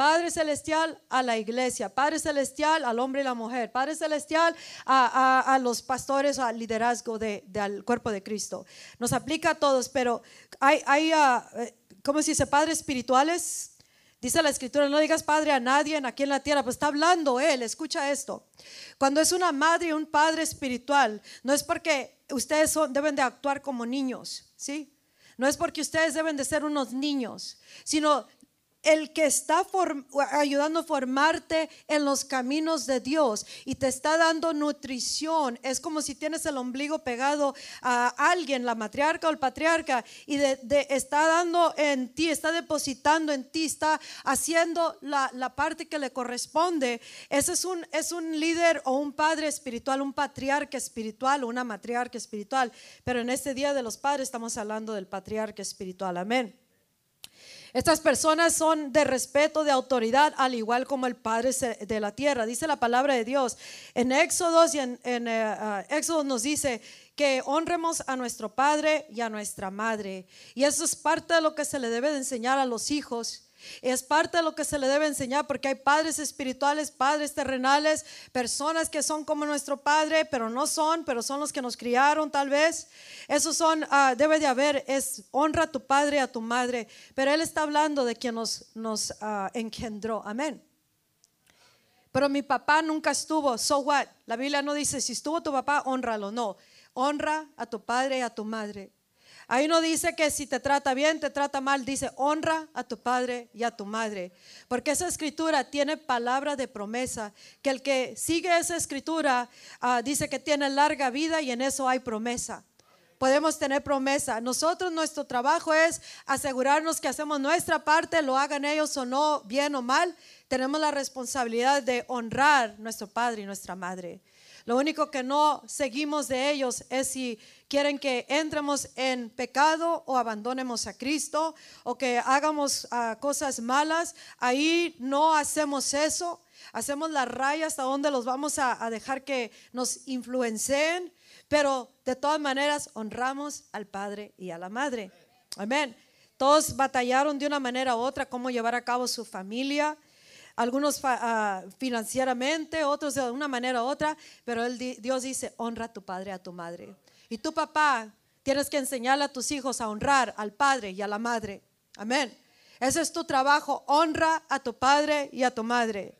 Speaker 1: Padre Celestial a la iglesia, Padre Celestial al hombre y la mujer, Padre Celestial a, los pastores, al liderazgo del cuerpo de Cristo. Nos aplica a todos, pero hay, hay uh, ¿cómo se dice? Padres espirituales. Dice la escritura, no digas padre a nadie aquí en la tierra, pues está hablando él, escucha esto. Cuando es una madre y un padre espiritual, no es porque ustedes deben de actuar como niños, ¿sí? No es porque ustedes deben de ser unos niños, sino el que está ayudando a formarte en los caminos de Dios y te está dando nutrición. Es como si tienes el ombligo pegado a alguien, la matriarca o el patriarca, y está dando en ti, está depositando en ti, está haciendo la, parte que le corresponde. Ese es un, es un líder o un padre espiritual, un patriarca espiritual o una matriarca espiritual. Pero en este Día de los Padres estamos hablando del patriarca espiritual. Amén. Estas personas son de respeto, de autoridad, al igual como el Padre de la tierra. Dice la palabra de Dios. En Éxodo y en, eh, ah, Éxodo nos dice que honremos a nuestro Padre y a nuestra Madre. Y eso es parte de lo que se le debe de enseñar a los hijos. Es parte de lo que se le debe enseñar porque hay padres espirituales, padres terrenales, personas que son como nuestro padre, pero no son, pero son los que nos criaron tal vez. Esos son, ah, debe de haber, es honra a tu padre y a tu madre. Pero él está hablando de quien nos, nos uh, engendró. Amén. Pero mi papá nunca estuvo, so what? La Biblia no dice, si estuvo tu papá, honralo, no. Honra a tu padre y a tu madre. Ahí no dice que si te trata bien, te trata mal, dice honra a tu padre y a tu madre. Porque esa escritura tiene palabra de promesa, que el que sigue esa escritura ah, dice que tiene larga vida y en eso hay promesa. Podemos tener promesa. Nosotros nuestro trabajo es asegurarnos que hacemos nuestra parte, lo hagan ellos o no, bien o mal. Tenemos la responsabilidad de honrar nuestro padre y nuestra madre. Lo único que no seguimos de ellos es si quieren que entremos en pecado o abandonemos a Cristo o que hagamos ah, cosas malas. Ahí no hacemos eso. Hacemos la raya hasta donde los vamos a, a dejar que nos influencien. Pero de todas maneras honramos al Padre y a la Madre. Amén. Todos batallaron de una manera u otra cómo llevar a cabo su familia algunos ah, financieramente, otros de una manera u otra, pero Dios dice, honra a tu padre, a tu madre. Y tu papá, tienes que enseñarle a tus hijos a honrar al padre y a la madre. Amén. Ese es tu trabajo, honra a tu padre y a tu madre.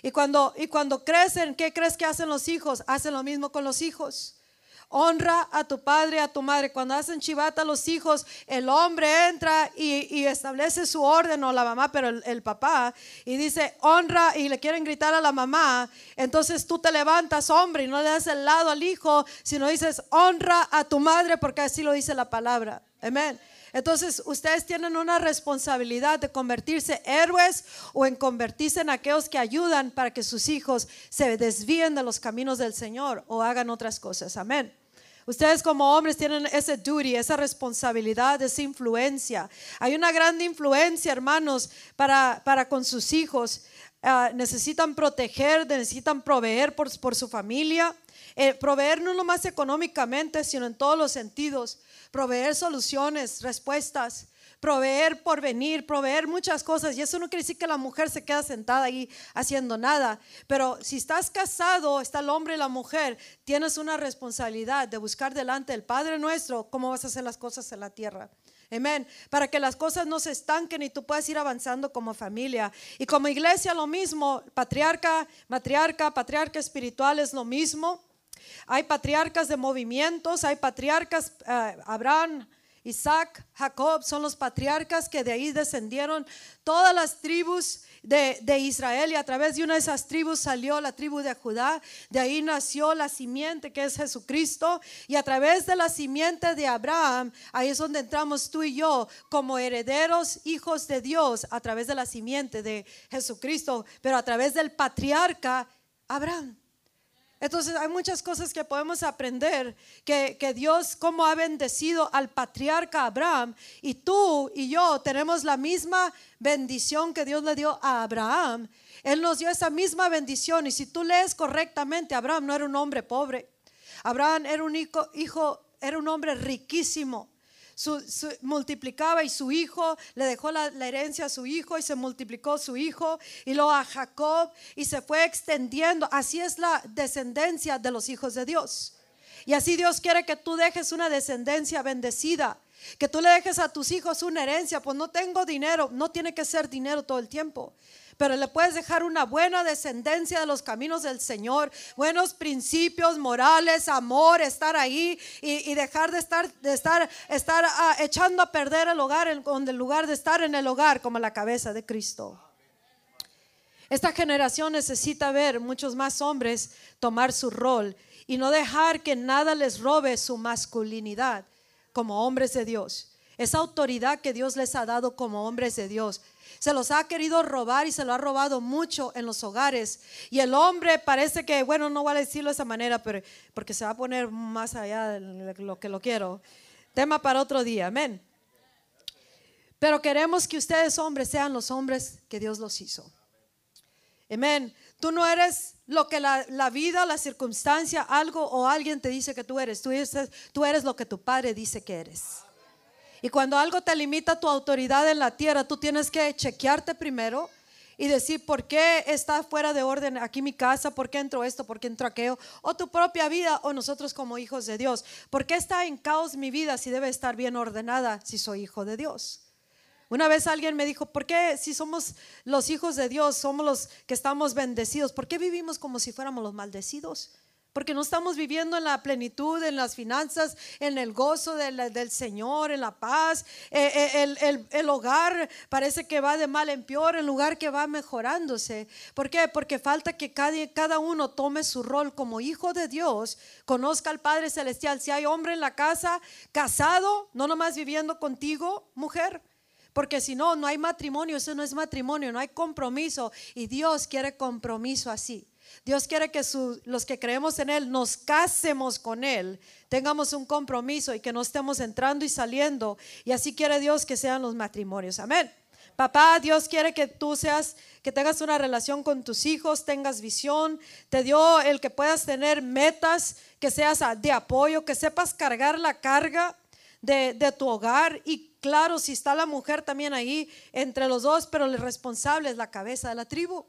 Speaker 1: Y cuando, y cuando crecen, ¿qué crees que hacen los hijos? Hacen lo mismo con los hijos. Honra a tu padre, a tu madre. Cuando hacen chivata a los hijos, el hombre entra y, establece su orden, o la mamá, pero el, papá, y dice, honra, y le quieren gritar a la mamá. Entonces tú te levantas, hombre, y no le das el lado al hijo, sino dices, honra a tu madre, porque así lo dice la palabra. Amén. Entonces, ustedes tienen una responsabilidad de convertirse héroes o en convertirse en aquellos que ayudan para que sus hijos se desvíen de los caminos del Señor o hagan otras cosas. Amén. Ustedes como hombres tienen ese duty, esa responsabilidad, esa influencia. Hay una gran influencia, hermanos, para, para con sus hijos. Ah, necesitan proteger, necesitan proveer por, por su familia. Eh, proveer no nomás económicamente, sino en todos los sentidos. Proveer soluciones, respuestas proveer por venir, proveer muchas cosas. Y eso no quiere decir que la mujer se queda sentada ahí haciendo nada. Pero si estás casado, está el hombre y la mujer, tienes una responsabilidad de buscar delante del Padre nuestro cómo vas a hacer las cosas en la tierra. Amén. Para que las cosas no se estanquen y tú puedas ir avanzando como familia. Y como iglesia lo mismo, patriarca, matriarca, patriarca espiritual es lo mismo. Hay patriarcas de movimientos, hay patriarcas, eh, Abraham, Isaac, Jacob son los patriarcas que de ahí descendieron todas las tribus de, de, Israel y a través de una de esas tribus salió la tribu de Judá. De ahí nació la simiente que es Jesucristo y a través de la simiente de Abraham, ahí es donde entramos tú y yo como herederos, hijos de Dios, a través de la simiente de Jesucristo, pero a través del patriarca Abraham. Entonces hay muchas cosas que podemos aprender, que, que, Dios como ha bendecido al patriarca Abraham y tú y yo tenemos la misma bendición que Dios le dio a Abraham. Él nos dio esa misma bendición y si tú lees correctamente, Abraham no era un hombre pobre. Abraham era un hijo, hijo era un hombre riquísimo su, multiplicaba y su hijo le dejó la, herencia a su hijo y se multiplicó su hijo y luego a Jacob y se fue extendiendo. Así es la descendencia de los hijos de Dios. Y así Dios quiere que tú dejes una descendencia bendecida. Que tú le dejes a tus hijos una herencia, pues no tengo dinero, no tiene que ser dinero todo el tiempo pero le puedes dejar una buena descendencia de los caminos del Señor, buenos principios morales, amor, estar ahí y, dejar de estar, de estar, estar ah, echando a perder el hogar en, en lugar de estar en el hogar como la cabeza de Cristo. Esta generación necesita ver muchos más hombres tomar su rol y no dejar que nada les robe su masculinidad como hombres de Dios. Esa autoridad que Dios les ha dado como hombres de Dios se los ha querido robar y se lo ha robado mucho en los hogares. Y el hombre parece que, bueno, no voy a decirlo de esa manera, pero porque se va a poner más allá de lo que lo quiero. Tema para otro día, amén. Pero queremos que ustedes hombres sean los hombres que Dios los hizo. Amén. Tú no eres lo que la, la, vida, la circunstancia, algo o alguien te dice que tú eres. Tú eres, tú eres lo que tu padre dice que eres. Y cuando algo te limita tu autoridad en la tierra, tú tienes que chequearte primero y decir, ¿por qué está fuera de orden aquí mi casa? ¿Por qué entró esto? ¿Por qué entró aquello? O tu propia vida o nosotros como hijos de Dios. ¿Por qué está en caos mi vida si debe estar bien ordenada si soy hijo de Dios? Una vez alguien me dijo, ¿por qué si somos los hijos de Dios, somos los que estamos bendecidos, ¿por qué vivimos como si fuéramos los maldecidos? Porque no estamos viviendo en la plenitud, en las finanzas, en el gozo del, Señor, en la paz. Eh, eh, el, hogar parece que va de mal en peor, el lugar que va mejorándose. ¿Por qué? Porque falta que cada, cada uno tome su rol como hijo de Dios, conozca al Padre Celestial. Si hay hombre en la casa, casado, no nomás viviendo contigo, mujer. Porque si no, no hay matrimonio, eso no es matrimonio, no hay compromiso. Y Dios quiere compromiso así. Dios quiere que los que creemos en Él nos casemos con Él, tengamos un compromiso y que no estemos entrando y saliendo. Y así quiere Dios que sean los matrimonios. Amén. Papá, Dios quiere que tú seas, que tengas una relación con tus hijos, tengas visión, te dio el que puedas tener metas, que seas de apoyo, que sepas cargar la carga de, de tu hogar y claro, si está la mujer también ahí entre los dos, pero el responsable es la cabeza de la tribu.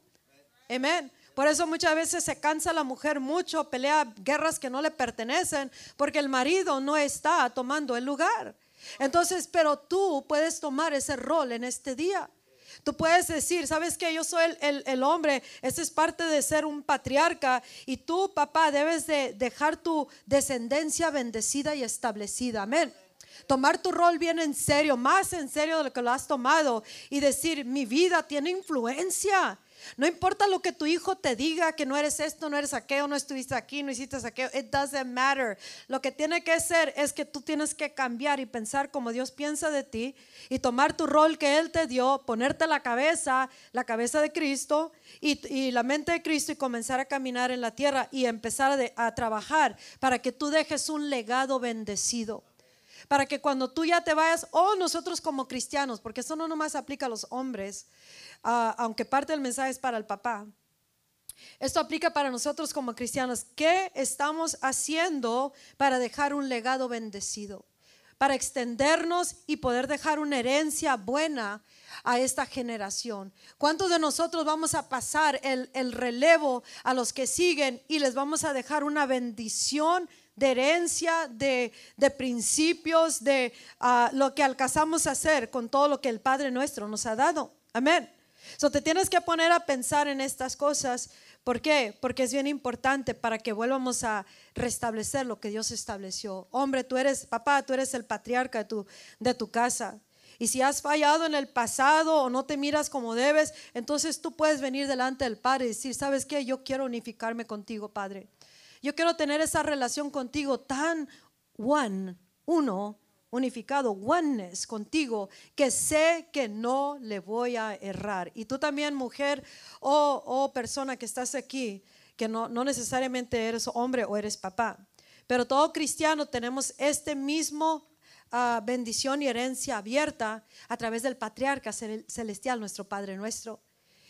Speaker 1: Amén. Por eso muchas veces se cansa la mujer mucho, pelea guerras que no le pertenecen, porque el marido no está tomando el lugar. Entonces, pero tú puedes tomar ese rol en este día. Tú puedes decir, ¿sabes que Yo soy el, hombre, esa es parte de ser un patriarca y tú, papá, debes de dejar tu descendencia bendecida y establecida. Amén. Tomar tu rol bien en serio, más en serio de lo que lo has tomado y decir, mi vida tiene influencia. No importa lo que tu hijo te diga, que no eres esto, no eres aquello, no estuviste aquí, no hiciste aquello. It doesn't matter. Lo que tiene que ser es que tú tienes que cambiar y pensar como Dios piensa de ti y tomar tu rol que Él te dio, ponerte la cabeza, la cabeza de Cristo y, la mente de Cristo y comenzar a caminar en la tierra y empezar a trabajar para que tú dejes un legado bendecido para que cuando tú ya te vayas, o nosotros como cristianos, porque eso no nomás aplica a los hombres, Ah, aunque parte del mensaje es para el papá. Esto aplica para nosotros como cristianos. ¿Qué estamos haciendo para dejar un legado bendecido? Para extendernos y poder dejar una herencia buena a esta generación. ¿Cuántos de nosotros vamos a pasar el, relevo a los que siguen y les vamos a dejar una bendición de herencia, de, principios, de ah, lo que alcanzamos a hacer con todo lo que el Padre nuestro nos ha dado? Amén. So te tienes que poner a pensar en estas cosas. ¿Por qué? Porque es bien importante para que vuelvamos a restablecer lo que Dios estableció. Hombre, tú eres, papá, tú eres el patriarca de tu, de tu casa. Y si has fallado en el pasado o no te miras como debes, entonces tú puedes venir delante del Padre y decir, ¿sabes qué? Yo quiero unificarme contigo, Padre. Yo quiero tener esa relación contigo tan one, uno, unificado, oneness contigo, que sé que no le voy a errar. Y tú también, mujer o, persona que estás aquí, que no, no necesariamente eres hombre o eres papá, pero todo cristiano tenemos este mismo ah, bendición y herencia abierta a través del patriarca celestial, nuestro Padre nuestro.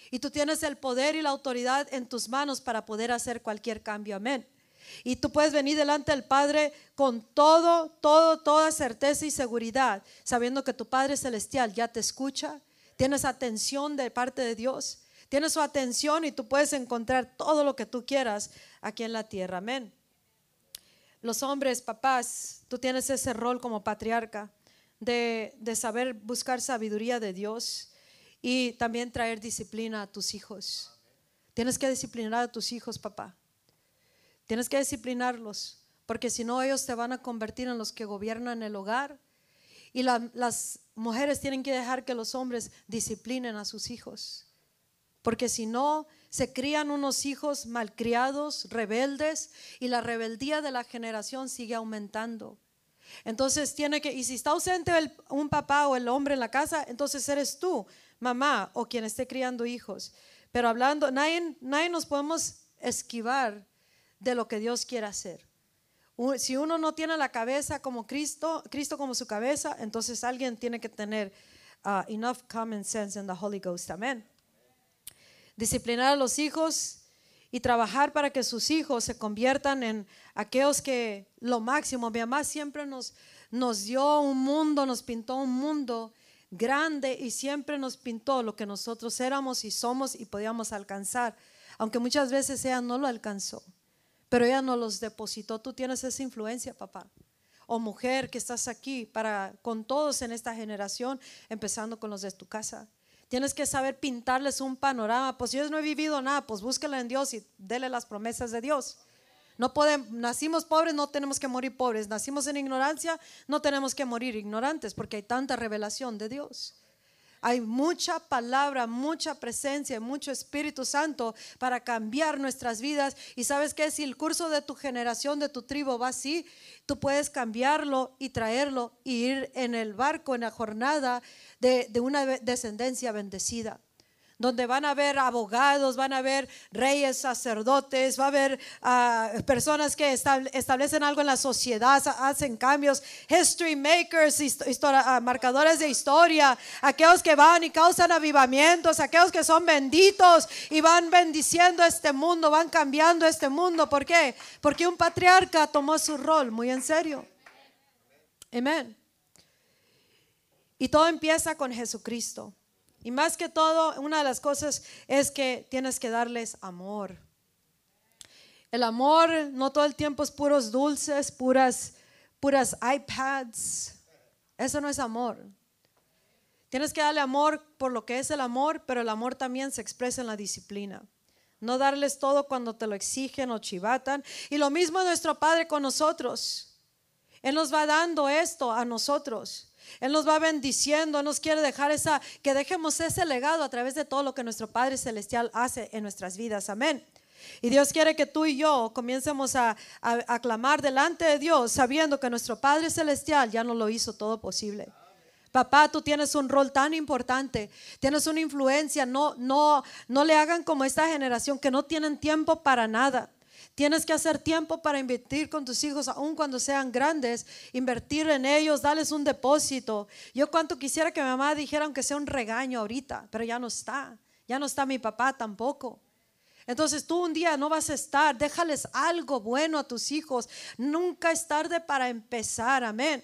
Speaker 1: Y tú tienes el poder y la autoridad en tus manos para poder hacer cualquier cambio. Amén. Y tú puedes venir delante del Padre con todo, todo, toda certeza y seguridad, sabiendo que tu Padre Celestial ya te escucha, tienes atención de parte de Dios, tienes su atención y tú puedes encontrar todo lo que tú quieras aquí en la tierra. Amén. Los hombres, papás, tú tienes ese rol como patriarca de, de saber buscar sabiduría de Dios y también traer disciplina a tus hijos. Tienes que disciplinar a tus hijos, papá. Tienes que disciplinarlos, porque si no ellos te van a convertir en los que gobiernan el hogar. Y las mujeres tienen que dejar que los hombres disciplinen a sus hijos, porque si no, se crían unos hijos malcriados, rebeldes, y la rebeldía de la generación sigue aumentando. Entonces tiene que, y si está ausente un papá o el hombre en la casa, entonces eres tú, mamá, o quien esté criando hijos. Pero hablando, nadie, nadie nos podemos esquivar de lo que Dios quiere hacer. Si uno no tiene la cabeza como Cristo, Cristo como su cabeza, entonces alguien tiene que tener uh, enough common sense in the Holy Ghost. Amén. Disciplinar a los hijos y trabajar para que sus hijos se conviertan en aquellos que lo máximo. Mi mamá siempre nos, nos dio un mundo, nos pintó un mundo grande y siempre nos pintó lo que nosotros éramos y somos y podíamos alcanzar, aunque muchas veces ella no lo alcanzó pero ella no los depositó. Tú tienes esa influencia, papá. O mujer que estás aquí para con todos en esta generación, empezando con los de tu casa. Tienes que saber pintarles un panorama. Pues yo no he vivido nada, pues búsquela en Dios y dele las promesas de Dios. No podemos, nacimos pobres, no tenemos que morir pobres. Nacimos en ignorancia, no tenemos que morir ignorantes, porque hay tanta revelación de Dios. Hay mucha palabra, mucha presencia, mucho Espíritu Santo para cambiar nuestras vidas. Y sabes que si el curso de tu generación, de tu tribu va así, tú puedes cambiarlo y traerlo y ir en el barco, en la jornada de una descendencia bendecida donde van a haber abogados, van a haber reyes, sacerdotes, va a haber ah, personas que establecen algo en la sociedad, hacen cambios, history makers, ah, marcadores de historia, aquellos que van y causan avivamientos, aquellos que son benditos y van bendiciendo este mundo, van cambiando este mundo. ¿Por qué? Porque un patriarca tomó su rol muy en serio. Amén. Y todo empieza con Jesucristo. Y más que todo, una de las cosas es que tienes que darles amor. El amor no todo el tiempo es puros dulces, puras, puras iPads. Eso no es amor. Tienes que darle amor por lo que es el amor, pero el amor también se expresa en la disciplina. No darles todo cuando te lo exigen o chivatan. Y lo mismo nuestro Padre con nosotros. Él nos va dando esto a nosotros. Él nos va bendiciendo, nos quiere dejar esa, que dejemos ese legado a través de todo lo que nuestro Padre Celestial hace en nuestras vidas. Amén. Y Dios quiere que tú y yo comencemos a, a, clamar delante de Dios sabiendo que nuestro Padre Celestial ya nos lo hizo todo posible. Papá, tú tienes un rol tan importante, tienes una influencia, no, no, no le hagan como esta generación que no tienen tiempo para nada. Tienes que hacer tiempo para invertir con tus hijos, aun cuando sean grandes, invertir en ellos, darles un depósito. Yo cuanto quisiera que mi mamá dijera, aunque sea un regaño ahorita, pero ya no está. Ya no está mi papá tampoco. Entonces tú un día no vas a estar, déjales algo bueno a tus hijos. Nunca es tarde para empezar, amén.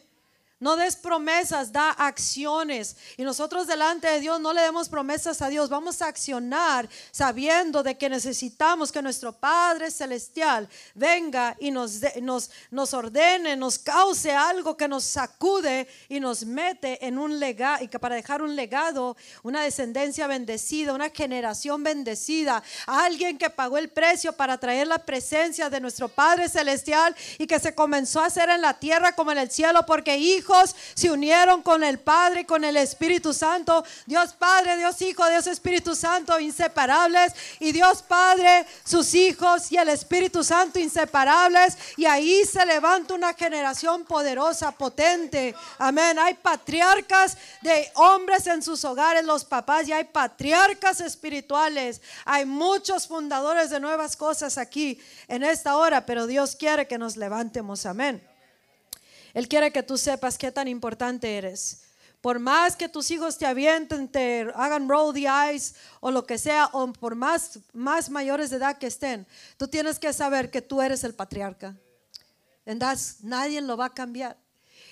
Speaker 1: No des promesas, da acciones. Y nosotros delante de Dios no le demos promesas a Dios. Vamos a accionar sabiendo de que necesitamos que nuestro Padre Celestial venga y nos, nos, nos ordene, nos cause algo que nos sacude y nos mete en un legado, y que para dejar un legado, una descendencia bendecida, una generación bendecida, alguien que pagó el precio para traer la presencia de nuestro Padre Celestial y que se comenzó a hacer en la tierra como en el cielo, porque hijo se unieron con el Padre con el Espíritu Santo. Dios Padre, Dios Hijo, Dios Espíritu Santo, inseparables. Y Dios Padre, sus hijos y el Espíritu Santo, inseparables. Y ahí se levanta una generación poderosa, potente. Amén. Hay patriarcas de hombres en sus hogares, los papás, y hay patriarcas espirituales. Hay muchos fundadores de nuevas cosas aquí en esta hora, pero Dios quiere que nos levantemos. Amén. Él quiere que tú sepas qué tan importante eres. Por más que tus hijos te avienten, te hagan roll the eyes o lo que sea, o por más, más mayores de edad que estén, tú tienes que saber que tú eres el patriarca. And nadie lo va a cambiar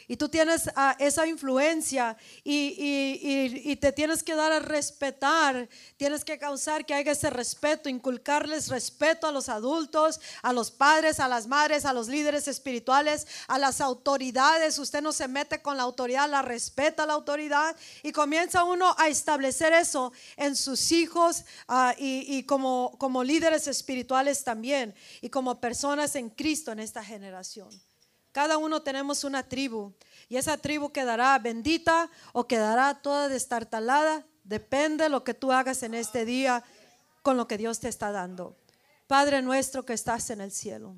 Speaker 1: y tú tienes ah, esa influencia y, te tienes que dar a respetar, tienes que causar que haya ese respeto, inculcarles respeto a los adultos, a los padres, a las madres, a los líderes espirituales, a las autoridades. Usted no se mete con la autoridad, la respeta la autoridad y comienza uno a establecer eso en sus hijos ah, y, como, como líderes espirituales también y como personas en Cristo en esta generación. Cada uno tenemos una tribu y esa tribu quedará bendita o quedará toda destartalada. Depende de lo que tú hagas en este día con lo que Dios te está dando. Padre nuestro que estás en el cielo.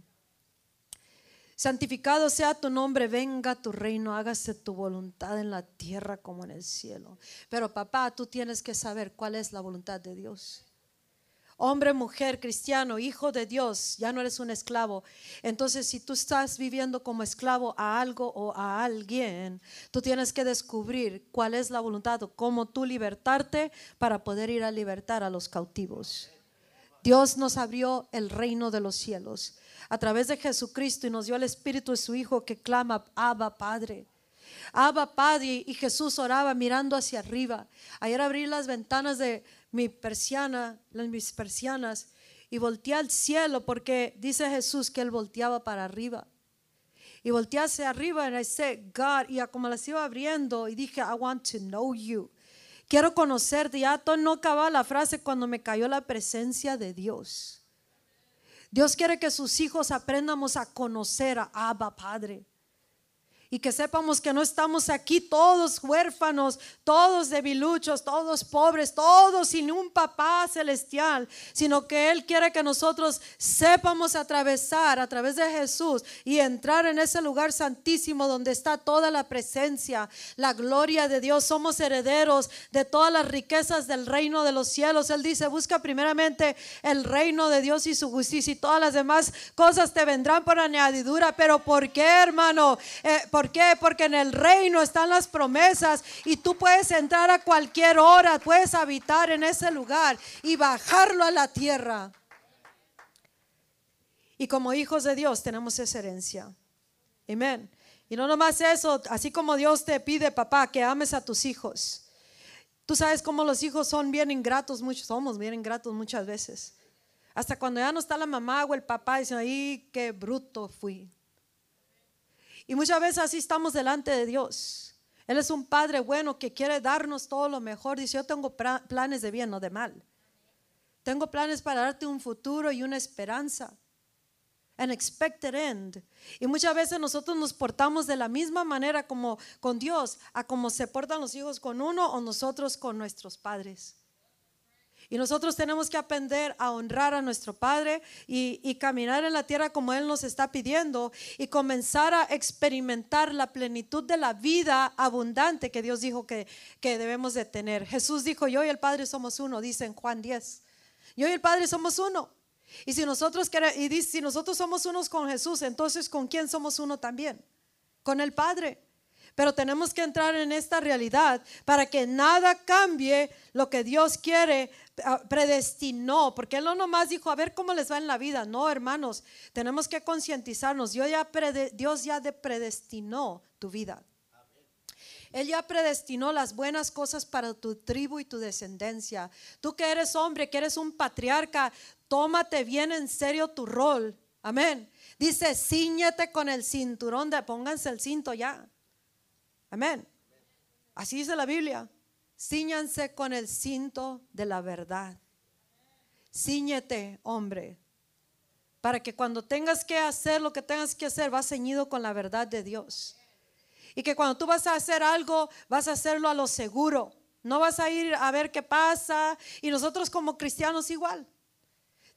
Speaker 1: Santificado sea tu nombre, venga tu reino, hágase tu voluntad en la tierra como en el cielo. Pero papá, tú tienes que saber cuál es la voluntad de Dios hombre, mujer, cristiano, hijo de Dios, ya no eres un esclavo. Entonces, si tú estás viviendo como esclavo a algo o a alguien, tú tienes que descubrir cuál es la voluntad o cómo tú libertarte para poder ir a libertar a los cautivos. Dios nos abrió el reino de los cielos a través de Jesucristo y nos dio el Espíritu de su Hijo que clama, Abba Padre. Abba Padre y Jesús oraba mirando hacia arriba. Ayer abrí las ventanas de, mi persiana, mis persianas y volteé al cielo porque dice Jesús que él volteaba para arriba. Y volteé hacia arriba y I said, God, y como las iba abriendo y dije, I want to know you. Quiero conocerte. Ya no acababa la frase cuando me cayó la presencia de Dios. Dios quiere que sus hijos aprendamos a conocer a Abba Padre y que sepamos que no estamos aquí todos huérfanos, todos debiluchos, todos pobres, todos sin un papá celestial, sino que Él quiere que nosotros sepamos atravesar a través de Jesús y entrar en ese lugar santísimo donde está toda la presencia, la gloria de Dios. Somos herederos de todas las riquezas del reino de los cielos. Él dice, busca primeramente el reino de Dios y su justicia y todas las demás cosas te vendrán por añadidura. Pero ¿por qué, hermano? Eh, ¿Por qué? Porque en el reino están las promesas y tú puedes entrar a cualquier hora, puedes habitar en ese lugar y bajarlo a la tierra. Y como hijos de Dios tenemos esa herencia. Amén. Y no nomás eso, así como Dios te pide, papá, que ames a tus hijos. Tú sabes cómo los hijos son bien ingratos, muchos somos bien ingratos muchas veces. Hasta cuando ya no está la mamá o el papá, dicen, ay, qué bruto fui. Y muchas veces así estamos delante de Dios. Él es un Padre bueno que quiere darnos todo lo mejor. Dice, yo tengo planes de bien, no de mal. Tengo planes para darte un futuro y una esperanza. An expected end. Y muchas veces nosotros nos portamos de la misma manera como con Dios, a como se portan los hijos con uno o nosotros con nuestros padres. Y nosotros tenemos que aprender a honrar a nuestro Padre y, caminar en la tierra como Él nos está pidiendo y comenzar a experimentar la plenitud de la vida abundante que Dios dijo que, que debemos de tener. Jesús dijo, yo y el Padre somos uno, dice en Juan 10. Yo y el Padre somos uno. Y si nosotros, y dice, si nosotros somos unos con Jesús, entonces ¿con quién somos uno también? Con el Padre. Pero tenemos que entrar en esta realidad para que nada cambie lo que Dios quiere, ah, predestinó, porque Él no nomás dijo, a ver cómo les va en la vida. No, hermanos, tenemos que concientizarnos. Dios ya, Dios ya predestinó tu vida. Él ya predestinó las buenas cosas para tu tribu y tu descendencia. Tú que eres hombre, que eres un patriarca, tómate bien en serio tu rol. Amén. Dice, ciñete con el cinturón de, pónganse el cinto ya. Amén. Así dice la Biblia. Cíñanse con el cinto de la verdad. Cíñete, hombre, para que cuando tengas que hacer lo que tengas que hacer, vas ceñido con la verdad de Dios. Y que cuando tú vas a hacer algo, vas a hacerlo a lo seguro. No vas a ir a ver qué pasa. Y nosotros como cristianos igual.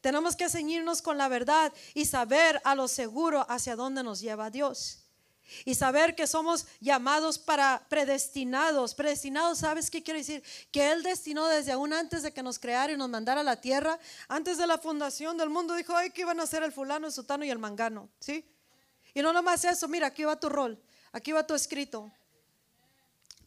Speaker 1: Tenemos que ceñirnos con la verdad y saber a lo seguro hacia dónde nos lleva Dios. Y saber que somos llamados para predestinados. Predestinados, ¿sabes qué quiere decir? Que Él destinó desde aún antes de que nos creara y nos mandara a la tierra, antes de la fundación del mundo, dijo, ay, que iban a ser el fulano, el sutano y el mangano. ¿Sí? Y no nomás eso, mira, aquí va tu rol, aquí va tu escrito.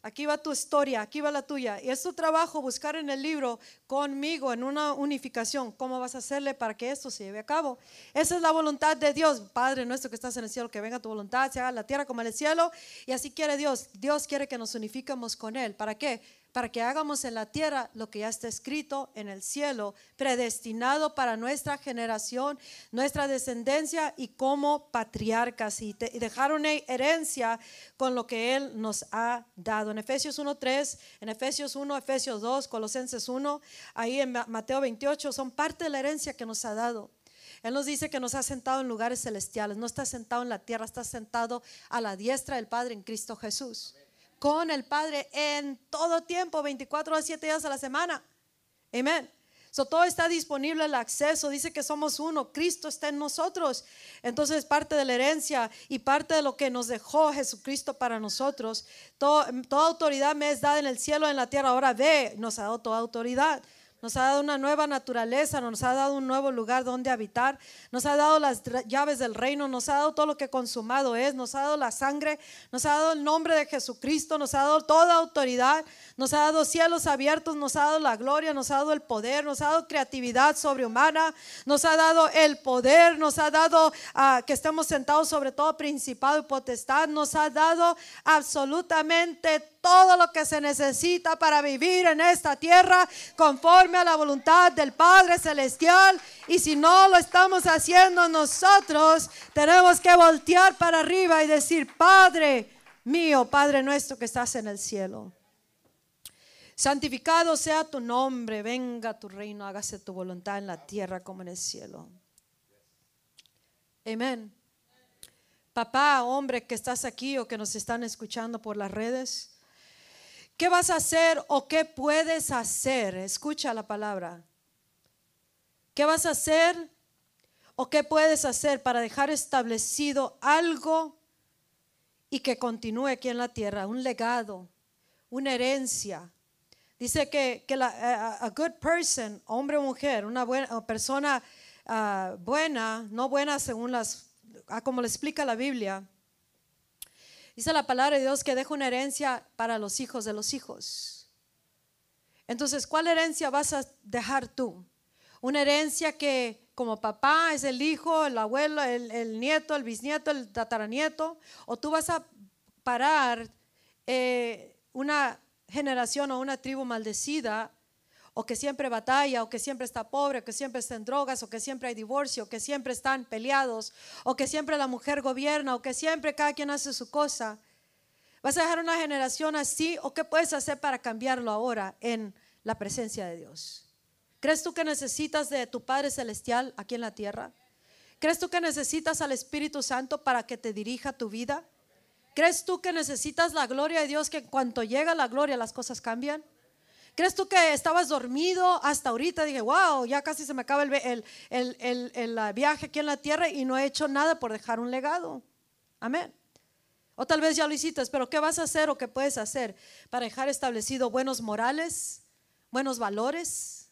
Speaker 1: Aquí va tu historia, aquí va la tuya. Y es tu trabajo buscar en el libro conmigo en una unificación cómo vas a hacerle para que esto se lleve a cabo. Esa es la voluntad de Dios. Padre nuestro que estás en el cielo, que venga tu voluntad, se haga la tierra como en el cielo. Y así quiere Dios. Dios quiere que nos unifiquemos con Él. ¿Para qué? Para que hagamos en la tierra lo que ya está escrito en el cielo, predestinado para nuestra generación, nuestra descendencia y como patriarcas y, dejar una herencia con lo que Él nos ha dado. En Efesios 1.3, en Efesios 1, Efesios 2, Colosenses 1, ahí en Mateo 28, son parte de la herencia que nos ha dado. Él nos dice que nos ha sentado en lugares celestiales, no está sentado en la tierra, está sentado a la diestra del Padre en Cristo Jesús con el Padre en todo tiempo, 24 a 7 días a la semana. Amén. So, todo está disponible el acceso. Dice que somos uno. Cristo está en nosotros. Entonces, parte de la herencia y parte de lo que nos dejó Jesucristo para nosotros. toda autoridad me es dada en el cielo, en la tierra. Ahora ve, nos ha dado toda autoridad nos ha dado una nueva naturaleza, nos ha dado un nuevo lugar donde habitar, nos ha dado las llaves del reino, nos ha dado todo lo que consumado es, nos ha dado la sangre, nos ha dado el nombre de Jesucristo, nos ha dado toda autoridad, nos ha dado cielos abiertos, nos ha dado la gloria, nos ha dado el poder, nos ha dado creatividad sobrehumana, nos ha dado el poder, nos ha dado ah, que estemos sentados sobre todo principado y potestad, nos ha dado absolutamente todo lo que se necesita para vivir en esta tierra conforme a la voluntad del Padre Celestial. Y si no lo estamos haciendo nosotros, tenemos que voltear para arriba y decir, Padre mío, Padre nuestro que estás en el cielo. Santificado sea tu nombre, venga tu reino, hágase tu voluntad en la tierra como en el cielo. Amén. Papá, hombre que estás aquí o que nos están escuchando por las redes, ¿Qué vas a hacer o qué puedes hacer? Escucha la palabra. ¿Qué vas a hacer o qué puedes hacer para dejar establecido algo y que continúe aquí en la tierra? Un legado, una herencia. Dice que, que la, a, good person, hombre o mujer, una buena persona ah, buena, no buena según las, como le explica la Biblia, Dice la palabra de Dios que deja una herencia para los hijos de los hijos. Entonces, ¿cuál herencia vas a dejar tú? Una herencia que como papá es el hijo, el abuelo, el, nieto, el bisnieto, el tataranieto, o tú vas a parar eh, una generación o una tribu maldecida o que siempre batalla, o que siempre está pobre, o que siempre está en drogas, o que siempre hay divorcio, o que siempre están peleados, o que siempre la mujer gobierna, o que siempre cada quien hace su cosa. ¿Vas a dejar una generación así o qué puedes hacer para cambiarlo ahora en la presencia de Dios? ¿Crees tú que necesitas de tu Padre Celestial aquí en la tierra? ¿Crees tú que necesitas al Espíritu Santo para que te dirija tu vida? ¿Crees tú que necesitas la gloria de Dios, que en cuanto llega la gloria las cosas cambian? ¿Crees tú que estabas dormido hasta ahorita? Dije, wow, ya casi se me acaba el, el, viaje aquí en la tierra y no he hecho nada por dejar un legado. Amén. O tal vez ya lo hiciste, pero ¿qué vas a hacer o qué puedes hacer para dejar establecido buenos morales, buenos valores,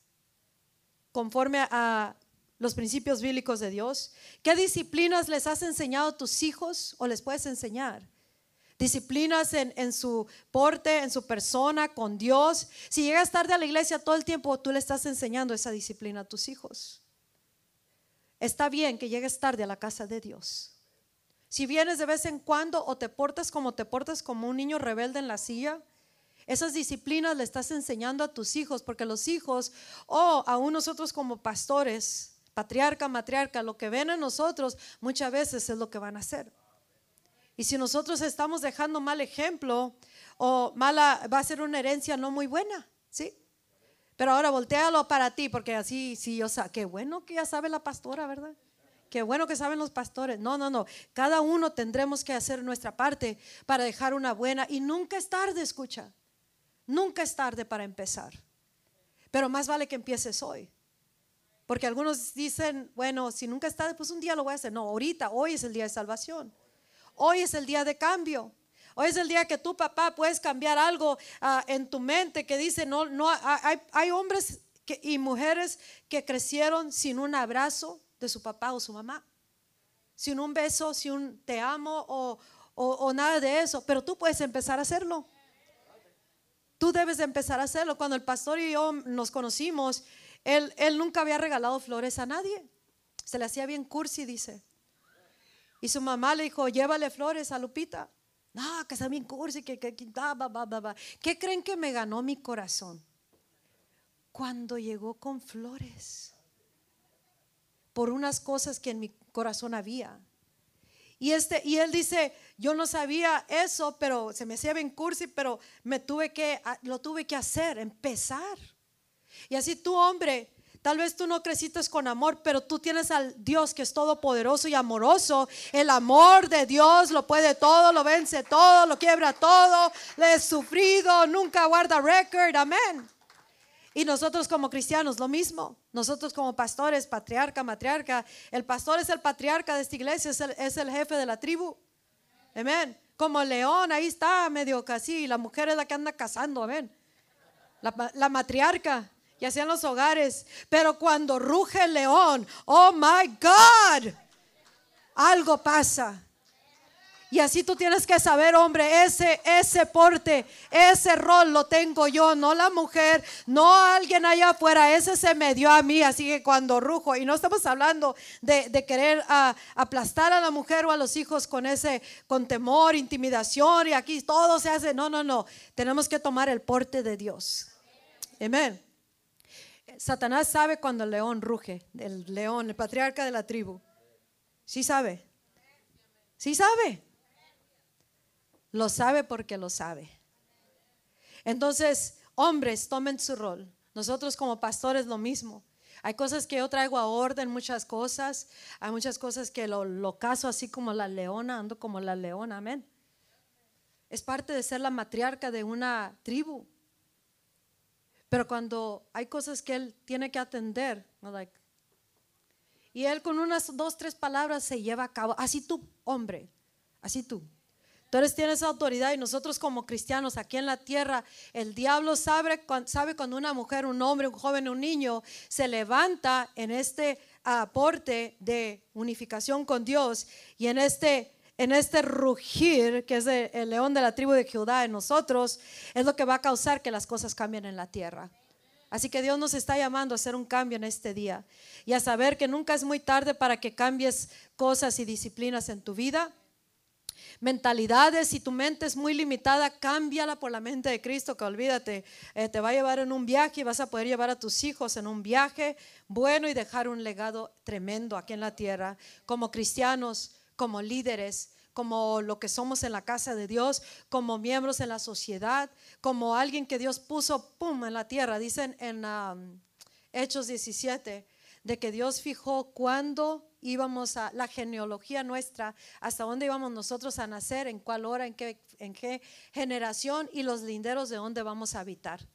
Speaker 1: conforme a los principios bíblicos de Dios? ¿Qué disciplinas les has enseñado a tus hijos o les puedes enseñar? Disciplinas en, su porte, en su persona, con Dios. Si llegas tarde a la iglesia todo el tiempo, tú le estás enseñando esa disciplina a tus hijos. Está bien que llegues tarde a la casa de Dios. si vienes de vez en cuando o te portas como te portas como un niño rebelde en la silla, esas disciplinas le estás enseñando a tus hijos, porque los hijos, o aún nosotros como pastores, patriarca, matriarca, lo que ven en nosotros muchas veces es lo que van a hacer. Y si nosotros estamos dejando mal ejemplo o mala, va a ser una herencia no muy buena, ¿sí? Pero ahora voltealo para ti, porque así, sí, o sea, qué bueno que ya sabe la pastora, ¿verdad? Qué bueno que saben los pastores. No, no, no. Cada uno tendremos que hacer nuestra parte para dejar una buena. Y nunca es tarde, escucha. Nunca es tarde para empezar. Pero más vale que empieces hoy. Porque algunos dicen, bueno, si nunca es tarde, pues un día lo voy a hacer. No, ahorita, hoy es el día de salvación. Hoy es el día de cambio. Hoy es el día que tu papá puedes cambiar algo ah, en tu mente que dice, no, no, hay, hay hombres y mujeres que crecieron sin un abrazo de su papá o su mamá, sin un beso, sin un te amo o, o nada de eso, pero tú puedes empezar a hacerlo. Tú debes de empezar a hacerlo. Cuando el pastor y yo nos conocimos, él, él nunca había regalado flores a nadie. Se le hacía bien cursi, dice. Y su mamá le dijo, llévale flores a Lupita. No, que está bien cursi, que, que, que ¿Qué creen que me ganó mi corazón? Cuando llegó con flores. Por unas cosas que en mi corazón había. Y, este, y él dice, yo no sabía eso, pero se me hacía bien cursi, pero me tuve que, lo tuve que hacer, empezar. Y así tú, hombre, tal vez tú no creciste con amor, pero tú tienes al Dios que es todopoderoso y amoroso. El amor de Dios lo puede todo, lo vence todo, lo quiebra todo. Le he sufrido, nunca guarda record. Amén. Y nosotros como cristianos, lo mismo. Nosotros como pastores, patriarca, matriarca. El pastor es el patriarca de esta iglesia, es el, es el jefe de la tribu. Amén. Como león, ahí está, medio casi. La mujer es la que anda cazando, amén. La matriarca, y hacían los hogares. Pero cuando ruge el león, oh my God, algo pasa. Y así tú tienes que saber, hombre, ese, ese porte, ese rol lo tengo yo, no la mujer, no alguien allá afuera, ese se me dio a mí, así que cuando rujo, y no estamos hablando de, querer ah, aplastar a la mujer o a los hijos con ese, con temor, intimidación, y aquí todo se hace, no, no, no, tenemos que tomar el porte de Dios. Amén. Satanás sabe cuando el león ruge, el león, el patriarca de la tribu. Sí sabe. Sí sabe. Lo sabe porque lo sabe. Entonces, hombres, tomen su rol. Nosotros como pastores lo mismo. Hay cosas que yo traigo a orden, muchas cosas. Hay muchas cosas que lo, lo caso así como la leona, ando como la leona, amén. Es parte de ser la matriarca de una tribu. Pero cuando hay cosas que él tiene que atender, y él con unas dos, tres palabras se lleva a cabo. Así tú, hombre, así tú. Tú eres, tienes autoridad y nosotros como cristianos aquí en la tierra, el diablo sabe, sabe cuando una mujer, un hombre, un joven, un niño se levanta en este aporte de unificación con Dios y en este en este rugir, que es el león de la tribu de Judá en nosotros, es lo que va a causar que las cosas cambien en la tierra. Así que Dios nos está llamando a hacer un cambio en este día y a saber que nunca es muy tarde para que cambies cosas y disciplinas en tu vida mentalidades, si tu mente es muy limitada, cámbiala por la mente de Cristo, que olvídate, eh, te va a llevar en un viaje y vas a poder llevar a tus hijos en un viaje bueno y dejar un legado tremendo aquí en la tierra, como cristianos, como líderes, como lo que somos en la casa de Dios, como miembros en la sociedad, como alguien que Dios puso, pum, en la tierra. Dicen en um, Hechos 17, de que Dios fijó cuándo íbamos a la genealogía nuestra, hasta dónde íbamos nosotros a nacer, en cuál hora, en qué, en qué generación y los linderos de dónde vamos a habitar.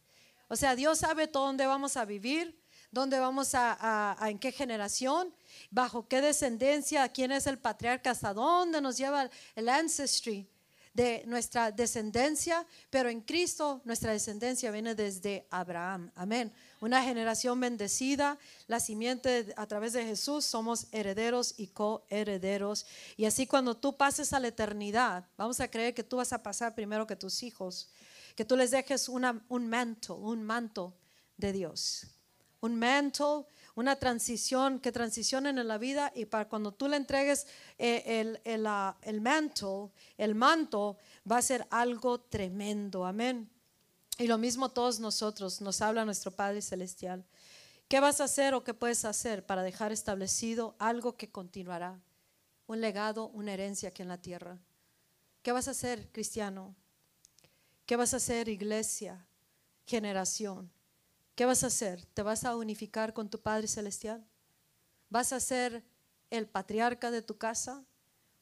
Speaker 1: O sea, Dios sabe todo dónde vamos a vivir, dónde vamos a, en qué generación, bajo qué descendencia, quién es el patriarca, hasta dónde nos lleva el ancestry de nuestra descendencia, pero en Cristo nuestra descendencia viene desde Abraham. Amén. Una generación bendecida, la simiente a través de Jesús, somos herederos y coherederos. Y así cuando tú pases a la eternidad, vamos a creer que tú vas a pasar primero que tus hijos, que tú les dejes un manto, un manto de Dios. Un manto, una transición, que transicionen en la vida y para cuando tú le entregues eh, el, el, ah, el manto, el manto, va a ser algo tremendo. Amén. Y lo mismo todos nosotros, nos habla nuestro Padre Celestial. ¿Qué vas a hacer o qué puedes hacer para dejar establecido algo que continuará? Un legado, una herencia aquí en la tierra. ¿Qué vas a hacer, cristiano? ¿Qué vas a hacer, iglesia, generación? ¿Qué vas a hacer? ¿Te vas a unificar con tu Padre Celestial? ¿Vas a ser el patriarca de tu casa?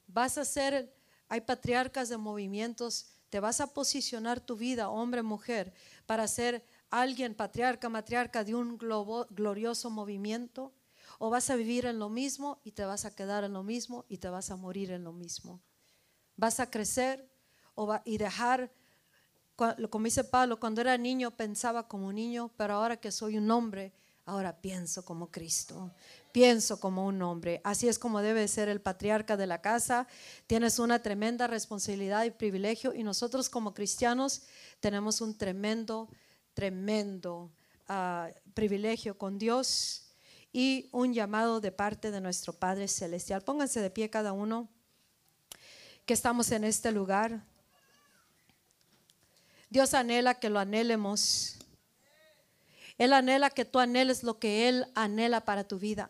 Speaker 1: ¿Vas a ser, hay patriarcas de movimientos? ¿Te vas a posicionar tu vida, hombre, mujer, para ser alguien, patriarca, matriarca de un glorioso movimiento? ¿O vas a vivir en lo mismo y te vas a quedar en lo mismo y te vas a morir en lo mismo? ¿Vas a crecer y dejar, como dice Pablo, cuando era niño pensaba como niño, pero ahora que soy un hombre, ahora pienso como Cristo, pienso como un hombre. Así es como debe ser el patriarca de la casa. Tienes una tremenda responsabilidad y privilegio y nosotros como cristianos tenemos un tremendo tremendo ah, privilegio con Dios y un llamado de parte de nuestro Padre Celestial. Pónganse de pie cada uno que estamos en este lugar. Dios anhela que lo anhelemos. Él anhela que tú anheles lo que Él anhela para tu vida.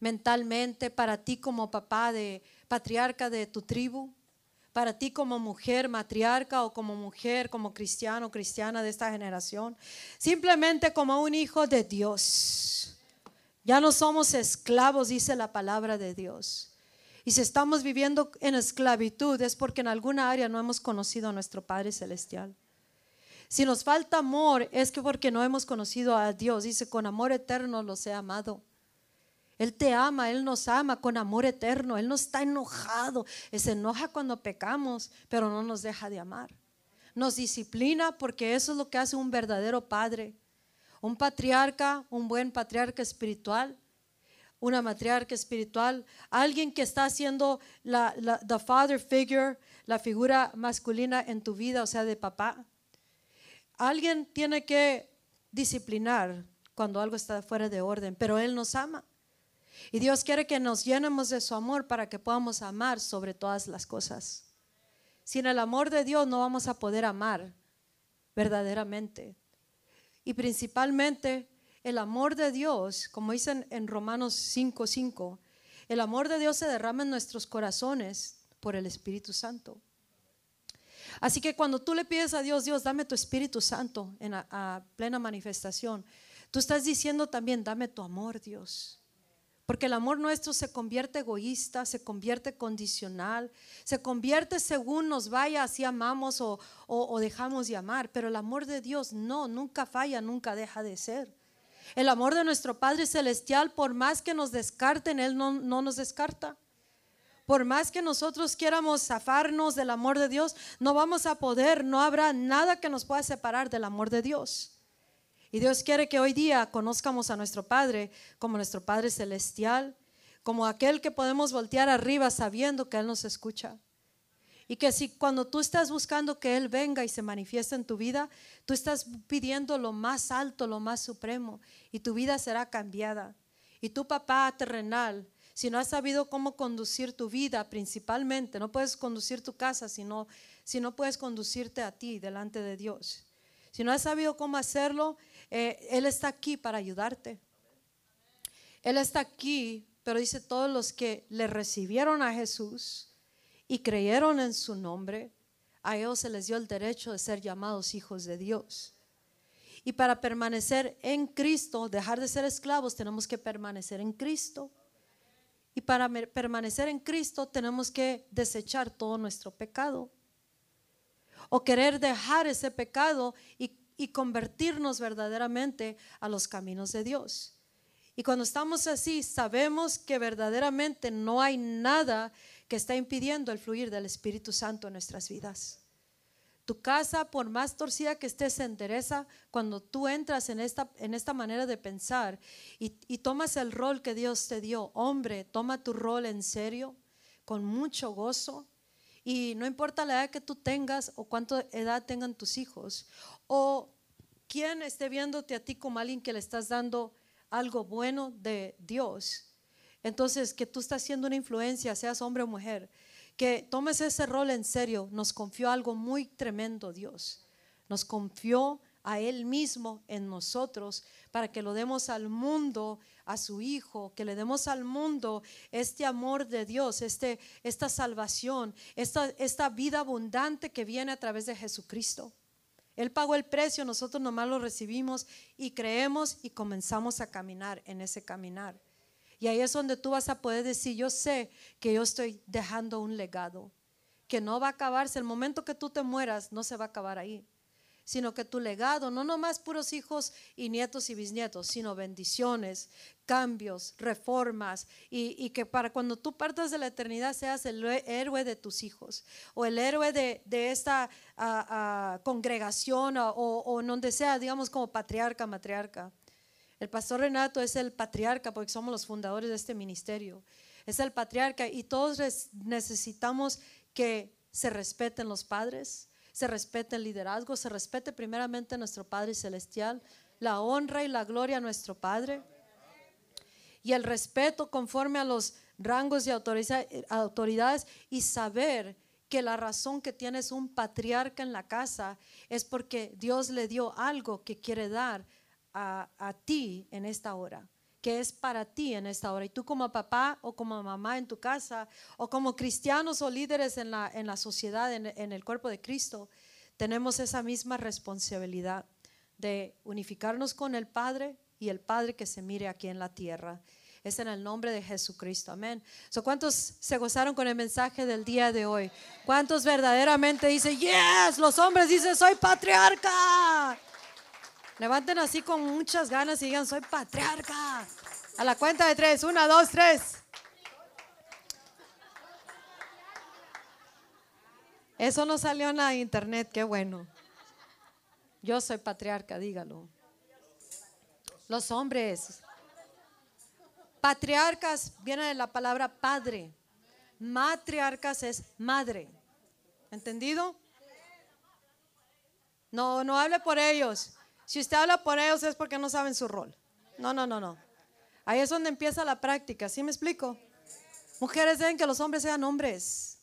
Speaker 1: Mentalmente, para ti como papá de patriarca de tu tribu, para ti como mujer matriarca o como mujer, como cristiano o cristiana de esta generación, simplemente como un hijo de Dios. Ya no somos esclavos, dice la palabra de Dios. Y si estamos viviendo en esclavitud es porque en alguna área no hemos conocido a nuestro Padre Celestial. Si nos falta amor es que porque no hemos conocido a Dios. Dice, con amor eterno los he amado. Él te ama, Él nos ama con amor eterno, Él no está enojado, se enoja cuando pecamos, pero no nos deja de amar. Nos disciplina porque eso es lo que hace un verdadero padre. Un patriarca, un buen patriarca espiritual, una matriarca espiritual, alguien que está haciendo la, la the father figure, la figura masculina en tu vida, o sea, de papá. Alguien tiene que disciplinar cuando algo está fuera de orden, pero Él nos ama. Y Dios quiere que nos llenemos de su amor para que podamos amar sobre todas las cosas. Sin el amor de Dios no vamos a poder amar verdaderamente. Y principalmente el amor de Dios, como dicen en Romanos 5:5, el amor de Dios se derrama en nuestros corazones por el Espíritu Santo. Así que cuando tú le pides a Dios, Dios, dame tu Espíritu Santo en a plena manifestación, tú estás diciendo también, dame tu amor, Dios. Porque el amor nuestro se convierte egoísta, se convierte condicional, se convierte según nos vaya, si amamos o, dejamos de amar. Pero el amor de Dios no, nunca falla, nunca deja de ser. El amor de nuestro Padre Celestial, por más que nos descarten, Él no nos descarta. Por más que nosotros quieramos zafarnos del amor de Dios, no vamos a poder, no habrá nada que nos pueda separar del amor de Dios. Y Dios quiere que hoy día conozcamos a nuestro Padre como nuestro Padre Celestial, como aquel que podemos voltear arriba sabiendo que Él nos escucha. Y que si cuando tú estás buscando que Él venga y se manifieste en tu vida, tú estás pidiendo lo más alto, lo más supremo, y tu vida será cambiada. Y tu papá terrenal, si no has sabido cómo conducir tu vida principalmente, no puedes conducir tu casa si no, si no puedes conducirte a ti delante de Dios. Si no has sabido cómo hacerlo, eh, Él está aquí para ayudarte. Él está aquí, pero dice todos los que le recibieron a Jesús y creyeron en su nombre, a ellos se les dio el derecho de ser llamados hijos de Dios. Y para permanecer en Cristo, dejar de ser esclavos, tenemos que permanecer en Cristo. Y para permanecer en Cristo tenemos que desechar todo nuestro pecado. O querer dejar ese pecado y y convertirnos verdaderamente a los caminos de Dios. Y cuando estamos así, sabemos que verdaderamente no hay nada que está impidiendo el fluir del Espíritu Santo en nuestras vidas. Tu casa, por más torcida que esté, se endereza cuando tú entras en esta, en esta manera de pensar y, y tomas el rol que Dios te dio. Hombre, toma tu rol en serio, con mucho gozo. Y no importa la edad que tú tengas o cuánta edad tengan tus hijos, o quién esté viéndote a ti como alguien que le estás dando algo bueno de Dios, entonces que tú estás siendo una influencia, seas hombre o mujer, que tomes ese rol en serio, nos confió algo muy tremendo Dios. Nos confió a Él mismo en nosotros para que lo demos al mundo, a su Hijo, que le demos al mundo este amor de Dios, este, esta salvación, esta, esta vida abundante que viene a través de Jesucristo. Él pagó el precio, nosotros nomás lo recibimos y creemos y comenzamos a caminar en ese caminar. Y ahí es donde tú vas a poder decir, yo sé que yo estoy dejando un legado, que no va a acabarse. El momento que tú te mueras, no se va a acabar ahí sino que tu legado, no nomás puros hijos y nietos y bisnietos, sino bendiciones, cambios, reformas, y, que para cuando tú partas de la eternidad seas el héroe de tus hijos o el héroe de, esta congregación o, o, donde sea, digamos como patriarca, matriarca. El pastor Renato es el patriarca porque somos los fundadores de este ministerio. Es el patriarca y todos necesitamos que se respeten los padres, se respete el liderazgo, se respete primeramente a nuestro Padre Celestial, la honra y la gloria a nuestro Padre y el respeto conforme a los rangos y autoridades y saber que la razón que tienes un patriarca en la casa es porque Dios le dio algo que quiere dar a, a ti en esta hora que es para ti en esta hora. Y tú como papá o como mamá en tu casa o como cristianos o líderes en la, en la sociedad, en, en el cuerpo de Cristo, tenemos esa misma responsabilidad de unificarnos con el Padre y el Padre que se mire aquí en la tierra. Es en el nombre de Jesucristo. Amén. So, ¿Cuántos se gozaron con el mensaje del día de hoy? ¿Cuántos verdaderamente dicen, yes, los hombres dicen, soy patriarca? Levanten así con muchas ganas y digan, soy patriarca. A la cuenta de tres. Una, dos, tres. Eso no salió en la internet, qué bueno. Yo soy patriarca, dígalo. Los hombres. Patriarcas viene de la palabra padre. Matriarcas es madre. ¿Entendido? No, no hable por ellos. Si usted habla por ellos es porque no saben su rol. No, no, no, no. Ahí es donde empieza la práctica, ¿sí me explico? Mujeres deben que los hombres sean hombres.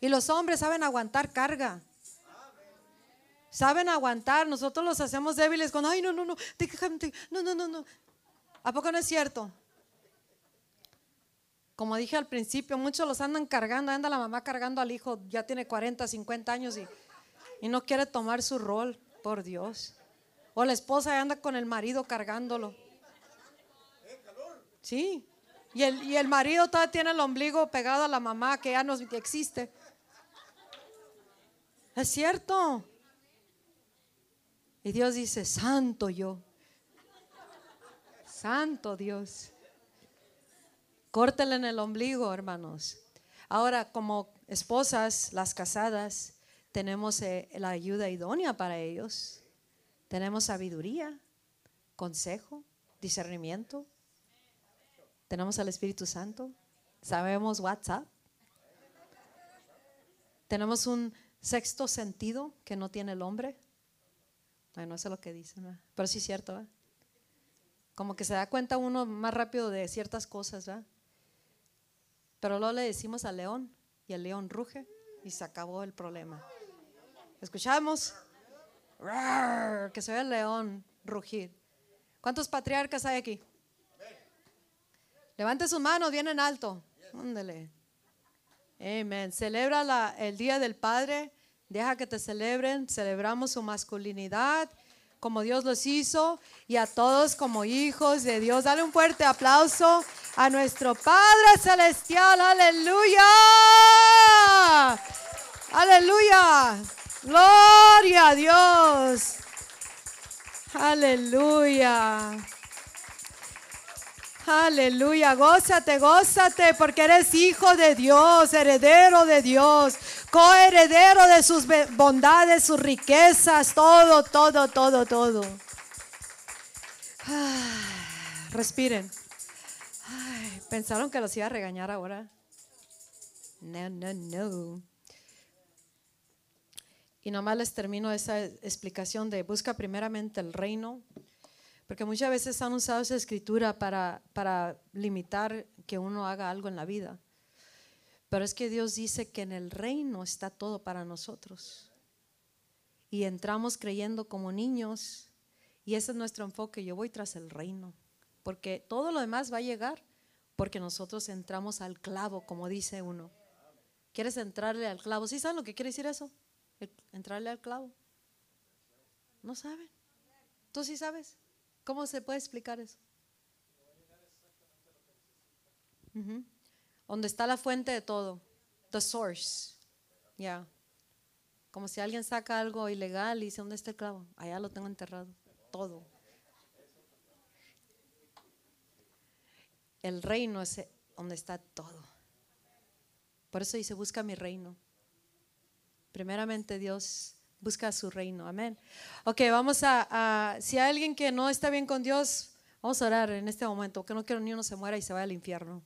Speaker 1: Y los hombres saben aguantar carga. Saben aguantar. Nosotros los hacemos débiles con, ay, no, no, no, no, no, no, no. ¿A poco no es cierto? Como dije al principio, muchos los andan cargando, anda la mamá cargando al hijo, ya tiene 40, 50 años y, y no quiere tomar su rol, por Dios. O la esposa anda con el marido cargándolo. Sí. Y el, y el marido todavía tiene el ombligo pegado a la mamá que ya no existe. Es cierto. Y Dios dice, santo yo. Santo Dios. Córtele en el ombligo, hermanos. Ahora, como esposas, las casadas, tenemos eh, la ayuda idónea para ellos. Tenemos sabiduría, consejo, discernimiento. Tenemos al Espíritu Santo. Sabemos WhatsApp. Tenemos un sexto sentido que no tiene el hombre. Bueno, eso es lo que dicen, pero sí es cierto. Como que se da cuenta uno más rápido de ciertas cosas. ¿verdad? Pero luego le decimos al león y el león ruge y se acabó el problema. ¿Escuchamos? Que se ve el león rugir. ¿Cuántos patriarcas hay aquí? Levante sus manos bien en alto. Ándale. Amén. Celebra el Día del Padre. Deja que te celebren. Celebramos su masculinidad como Dios los hizo y a todos como hijos de Dios. Dale un fuerte aplauso a nuestro Padre Celestial. Aleluya. Aleluya. Gloria a Dios. Aleluya. Aleluya, gózate, gózate, porque eres hijo de Dios, heredero de Dios, coheredero de sus bondades, sus riquezas, todo, todo, todo, todo. respiren. Pensaron que los iba a regañar ahora. No, no, no. Y nomás les termino esa explicación de busca primeramente el reino, Porque muchas veces han usado esa escritura para, para limitar que uno haga algo en la vida. Pero es que Dios dice que en el reino está todo para nosotros. Y entramos creyendo como niños. Y ese es nuestro enfoque. Yo voy tras el reino. Porque todo lo demás va a llegar porque nosotros entramos al clavo, como dice uno. ¿Quieres entrarle al clavo? ¿Sí saben lo que quiere decir eso? Entrarle al clavo. ¿No saben? ¿Tú sí sabes? ¿Cómo se puede explicar eso? Donde está la fuente de todo. The source. Ya. Como si alguien saca algo ilegal y dice, ¿dónde está el clavo? Allá lo tengo enterrado. Todo. El reino es donde está todo. Por eso dice, busca mi reino. Primeramente Dios busca su reino. Amén. Ok, vamos a, si hay alguien que no está bien con Dios, vamos a orar en este momento, que no quiero ni uno se muera y se vaya al infierno.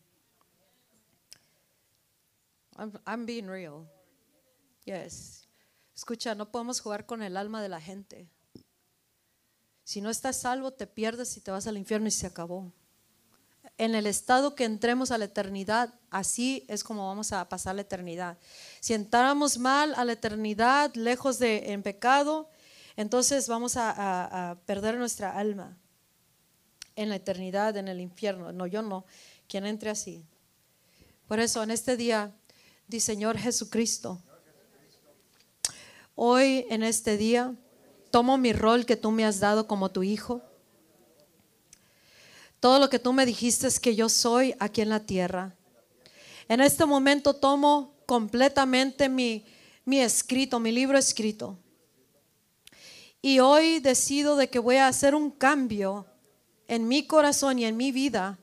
Speaker 1: I'm, being real. Yes. Escucha, no podemos jugar con el alma de la gente. Si no estás salvo, te pierdes y te vas al infierno y se acabó en el estado que entremos a la eternidad, así es como vamos a pasar la eternidad. Si entramos mal a la eternidad, lejos de en pecado, entonces vamos a, perder nuestra alma en la eternidad, en el infierno. No, yo no. Quien entre así. Por eso en este día, di Señor Jesucristo, hoy en este día tomo mi rol que tú me has dado como tu hijo todo lo que tú me dijiste es que yo soy aquí en la tierra. En este momento tomo completamente mi, mi escrito, mi libro escrito. Y hoy decido de que voy a hacer un cambio en mi corazón y en mi vida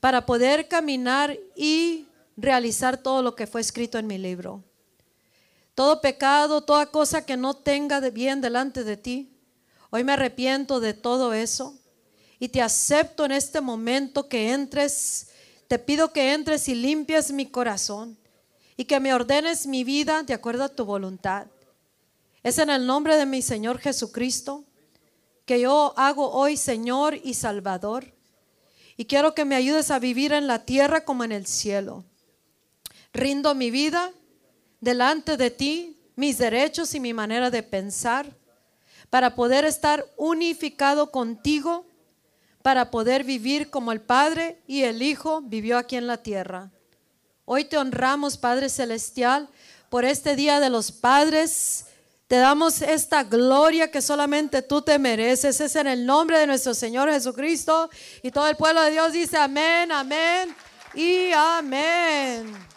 Speaker 1: para poder caminar y realizar todo lo que fue escrito en mi libro. Todo pecado, toda cosa que no tenga de bien delante de ti. Hoy me arrepiento de todo eso y te acepto en este momento que entres, te pido que entres y limpies mi corazón y que me ordenes mi vida de acuerdo a tu voluntad. Es en el nombre de mi Señor Jesucristo que yo hago hoy Señor y Salvador. Y quiero que me ayudes a vivir en la tierra como en el cielo. Rindo mi vida delante de ti, mis derechos y mi manera de pensar, para poder estar unificado contigo para poder vivir como el Padre y el Hijo vivió aquí en la tierra. Hoy te honramos, Padre Celestial, por este Día de los Padres. Te damos esta gloria que solamente tú te mereces. Es en el nombre de nuestro Señor Jesucristo. Y todo el pueblo de Dios dice amén, amén y amén.